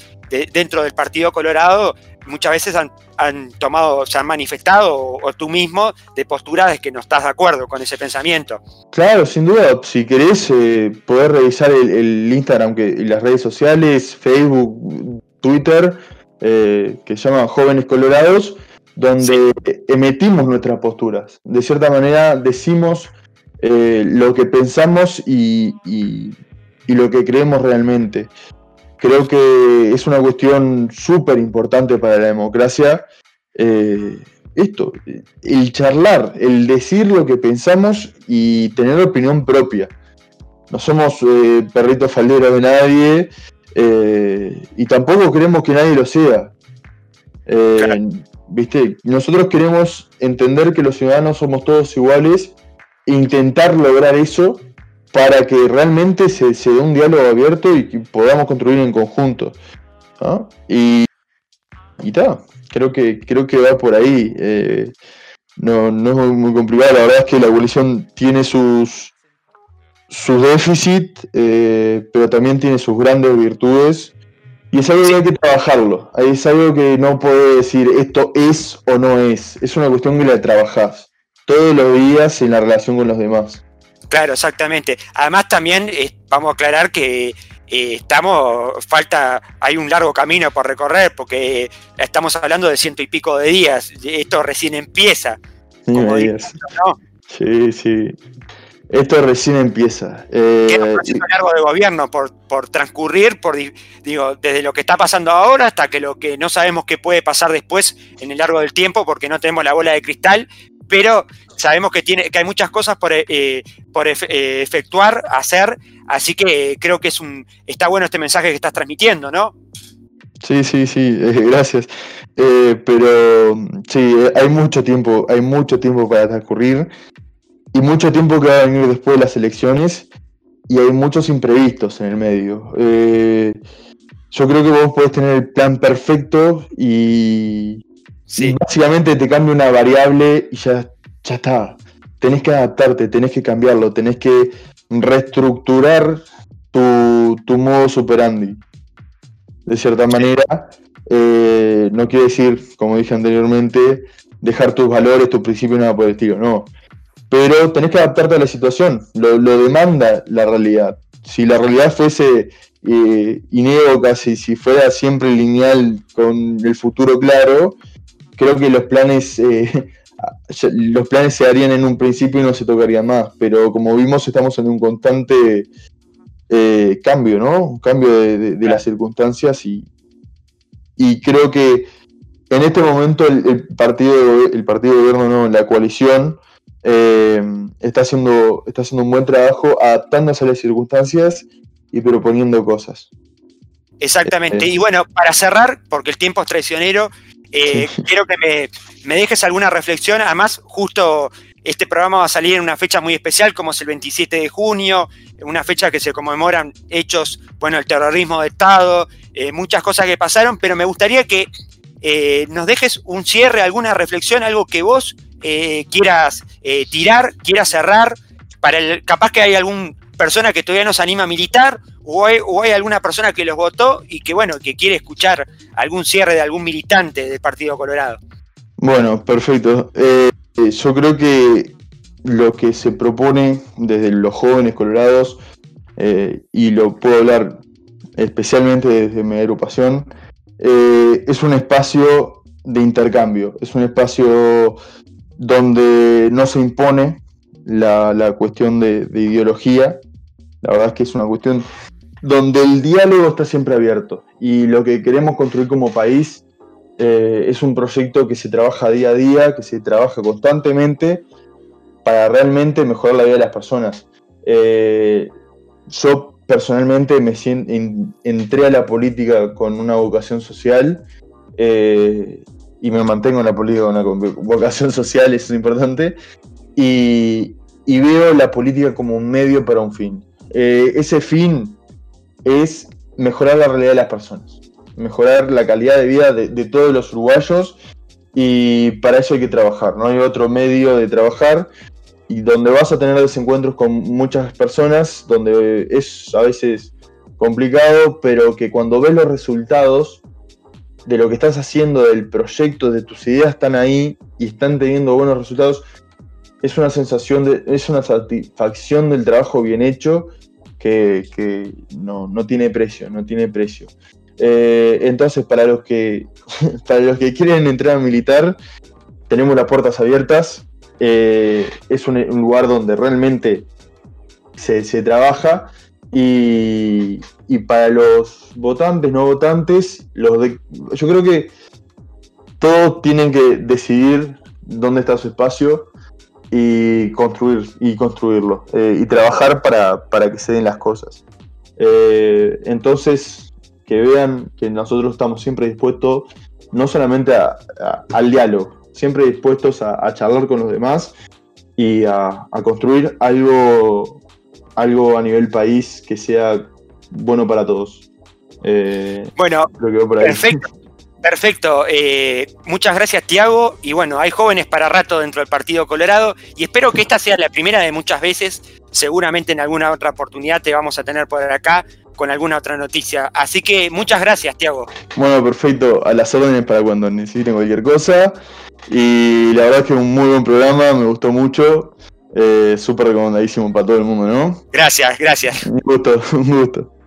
dentro del Partido Colorado muchas veces han, tomado, se han manifestado, o, tú mismo, de posturas de que no estás de acuerdo con ese pensamiento. Claro, sin duda. Si querés eh, poder revisar el, Instagram que, y las redes sociales, Facebook, Twitter, eh, que se llaman Jóvenes Colorados, donde emitimos nuestras posturas. De cierta manera decimos eh, lo que pensamos y, y lo que creemos realmente. Creo que es una cuestión súper importante para la democracia. Eh, esto, el charlar, el decir lo que pensamos y tener opinión propia. No somos eh, perritos falderos de nadie eh, y tampoco queremos que nadie lo sea. ¿Viste? Nosotros queremos entender que los ciudadanos somos todos iguales e intentar lograr eso para que realmente se, dé un diálogo abierto y que podamos construir en conjunto. Y, y creo que, creo que va por ahí. Eh, no, no es muy complicado, la verdad es que la abolición tiene sus, sus déficits, eh, pero también tiene sus grandes virtudes. Y es algo que hay que trabajarlo. Es algo que no puede decir esto es o no es. Es una cuestión que la trabajás todos los días en la relación con los demás. Claro, exactamente. Además también eh, vamos a aclarar que eh, estamos, falta, hay un largo camino por recorrer porque estamos hablando de ciento y pico de días. Esto recién empieza. Sí, sí. Esto recién empieza. Eh, Queda un proceso largo de gobierno por, por transcurrir, por digo, desde lo que está pasando ahora hasta que lo que no sabemos qué puede pasar después en el largo del tiempo, porque no tenemos la bola de cristal, pero sabemos que, tiene, que hay muchas cosas por, eh, por eh, efectuar, hacer, así que creo que es un, está bueno este mensaje que estás transmitiendo, ¿no? Sí, sí, sí, [LAUGHS] eh, gracias. pero sí, hay mucho tiempo, hay mucho tiempo para transcurrir y mucho tiempo que va a venir después de las elecciones y hay muchos imprevistos en el medio. Eh, yo creo que vos podés tener el plan perfecto y, básicamente te cambia una variable y ya, ya está. Tenés que adaptarte, tenés que cambiarlo, tenés que reestructurar tu, tu modo superandi. De cierta manera, eh, no quiere decir, como dije anteriormente, dejar tus valores, tus principios, nada por el estilo, no. Pero tenés que adaptarte a la situación, lo, demanda la realidad. Si la realidad fuese eh, inévoca, si, si fuera siempre lineal con el futuro claro, creo que los planes, eh, [LAUGHS] los planes se harían en un principio y no se tocarían más. Pero como vimos, estamos en un constante eh, cambio, ¿no? Un cambio de, las circunstancias y, y creo que en este momento el, partido el partido de gobierno, no, la coalición, eh, está, haciendo, está haciendo un buen trabajo adaptándose a las circunstancias y proponiendo cosas. Exactamente. Eh, y bueno, para cerrar, porque el tiempo es traicionero, eh, [LAUGHS] quiero que me, me, dejes alguna reflexión. Además, justo este programa va a salir en una fecha muy especial, como es el 27 de junio, una fecha que se conmemoran hechos, bueno, el terrorismo de Estado, eh, muchas cosas que pasaron, pero me gustaría que nos dejes un cierre, alguna reflexión, algo que vos eh, quieras tirar, quieras cerrar, para el, capaz que hay alguna persona que todavía nos anima a militar, o hay, alguna persona que los votó y que, bueno, que quiere escuchar algún cierre de algún militante del Partido Colorado. Bueno, perfecto. yo creo que lo que se propone desde los jóvenes colorados, y lo puedo hablar especialmente desde mi agrupación, eh, es un espacio de intercambio, es un espacio donde no se impone la, cuestión de, ideología, la verdad es que es una cuestión donde el diálogo está siempre abierto y lo que queremos construir como país eh, es un proyecto que se trabaja día a día, que se trabaja constantemente para realmente mejorar la vida de las personas. Eh, yo personalmente me entré a la política con una vocación social eh, y me mantengo en la política con vocación social, eso es importante, y, veo la política como un medio para un fin. Eh, ese fin es mejorar la realidad de las personas, mejorar la calidad de vida de, de todos los uruguayos y para eso hay que trabajar, no hay otro medio de trabajar y donde vas a tener desencuentros con muchas personas, donde es a veces complicado, pero que cuando ves los resultados de lo que estás haciendo, del proyecto, de tus ideas están ahí y están teniendo buenos resultados, es una sensación, de, es una satisfacción del trabajo bien hecho que, no, tiene precio, no tiene precio. Eh, entonces, para los que [LAUGHS] para los que quieren entrar a militar, tenemos las puertas abiertas. Eh, es un, lugar donde realmente se, trabaja y, para los votantes, no votantes, los yo creo que todos tienen que decidir dónde está su espacio y construir y construirlo eh, y trabajar para, que se den las cosas. Eh, entonces, que vean que nosotros estamos siempre dispuestos no solamente al diálogo, siempre dispuestos a, charlar con los demás y a, construir algo, algo a nivel país que sea bueno para todos. Eh, bueno, perfecto. Perfecto, eh, muchas gracias Tiago y bueno, hay jóvenes para rato dentro del Partido Colorado y espero que esta sea la primera de muchas veces, seguramente en alguna otra oportunidad te vamos a tener por acá con alguna otra noticia. Así que muchas gracias Tiago. Bueno, perfecto, a las órdenes para cuando necesiten cualquier cosa y la verdad es que es un muy buen programa, me gustó mucho. Eh, Súper recomendadísimo para todo el mundo, ¿no? Gracias, gracias. Un gusto, [LAUGHS] un gusto.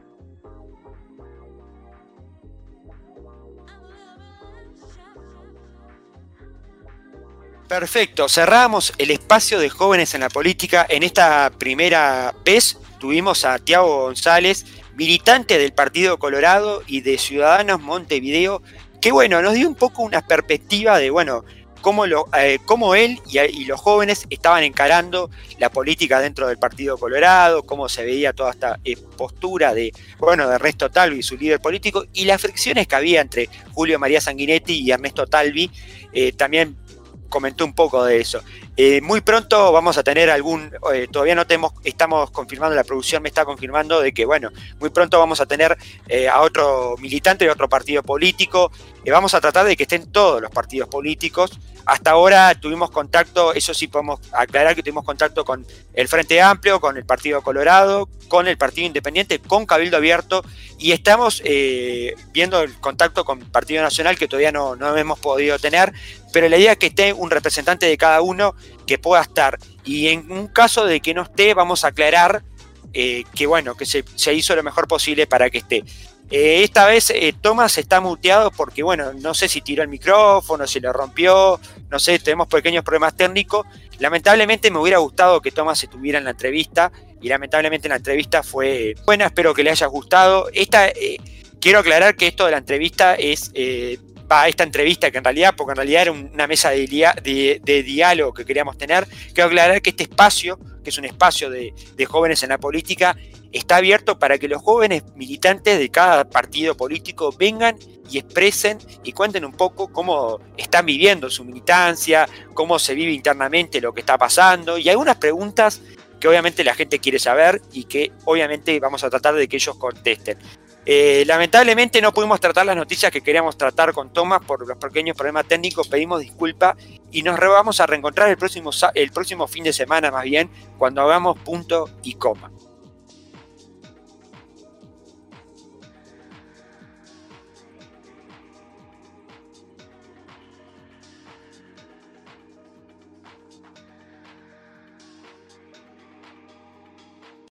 Perfecto, cerramos el espacio de jóvenes en la política. En esta primera vez tuvimos a Tiago González, militante del Partido Colorado y de Ciudadanos Montevideo, que bueno, nos dio un poco una perspectiva de, bueno, cómo, lo, eh, él y, los jóvenes estaban encarando la política dentro del Partido Colorado, cómo se veía toda esta eh, postura de, bueno, de Ernesto Talvi, su líder político, y las fricciones que había entre Julio María Sanguinetti y Ernesto Talvi, eh, también comentó un poco de eso. Eh, muy pronto vamos a tener algún, eh, todavía no tenemos, estamos confirmando, la producción me está confirmando de que, bueno, muy pronto vamos a tener eh, a otro militante de otro partido político. Vamos a tratar de que estén todos los partidos políticos. Hasta ahora tuvimos contacto, eso sí podemos aclarar que tuvimos contacto con el Frente Amplio, con el Partido Colorado, con el Partido Independiente, con Cabildo Abierto y estamos viendo el contacto con el Partido Nacional que todavía no, no hemos podido tener, pero la idea es que esté un representante de cada uno que pueda estar. Y en un caso de que no esté, vamos a aclarar eh, que bueno, que se, hizo lo mejor posible para que esté. Eh, esta vez eh, Tomás está muteado porque, bueno, no sé si tiró el micrófono, si lo rompió, no sé, tenemos pequeños problemas técnicos. Lamentablemente me hubiera gustado que Tomás estuviera en la entrevista y lamentablemente la entrevista fue buena, espero que le haya gustado. Esta, quiero aclarar que esto de la entrevista es a esta entrevista, que en realidad, porque en realidad era una mesa de, diálogo que queríamos tener, quiero aclarar que este espacio, que es un espacio de, jóvenes en la política, está abierto para que los jóvenes militantes de cada partido político vengan y expresen y cuenten un poco cómo están viviendo su militancia, cómo se vive internamente lo que está pasando y algunas preguntas que obviamente la gente quiere saber y que obviamente vamos a tratar de que ellos contesten. Eh, lamentablemente no pudimos tratar las noticias que queríamos tratar con Tomás por los pequeños problemas técnicos, pedimos disculpas y nos vamos a reencontrar el próximo, el próximo fin de semana más bien, cuando hagamos punto y coma.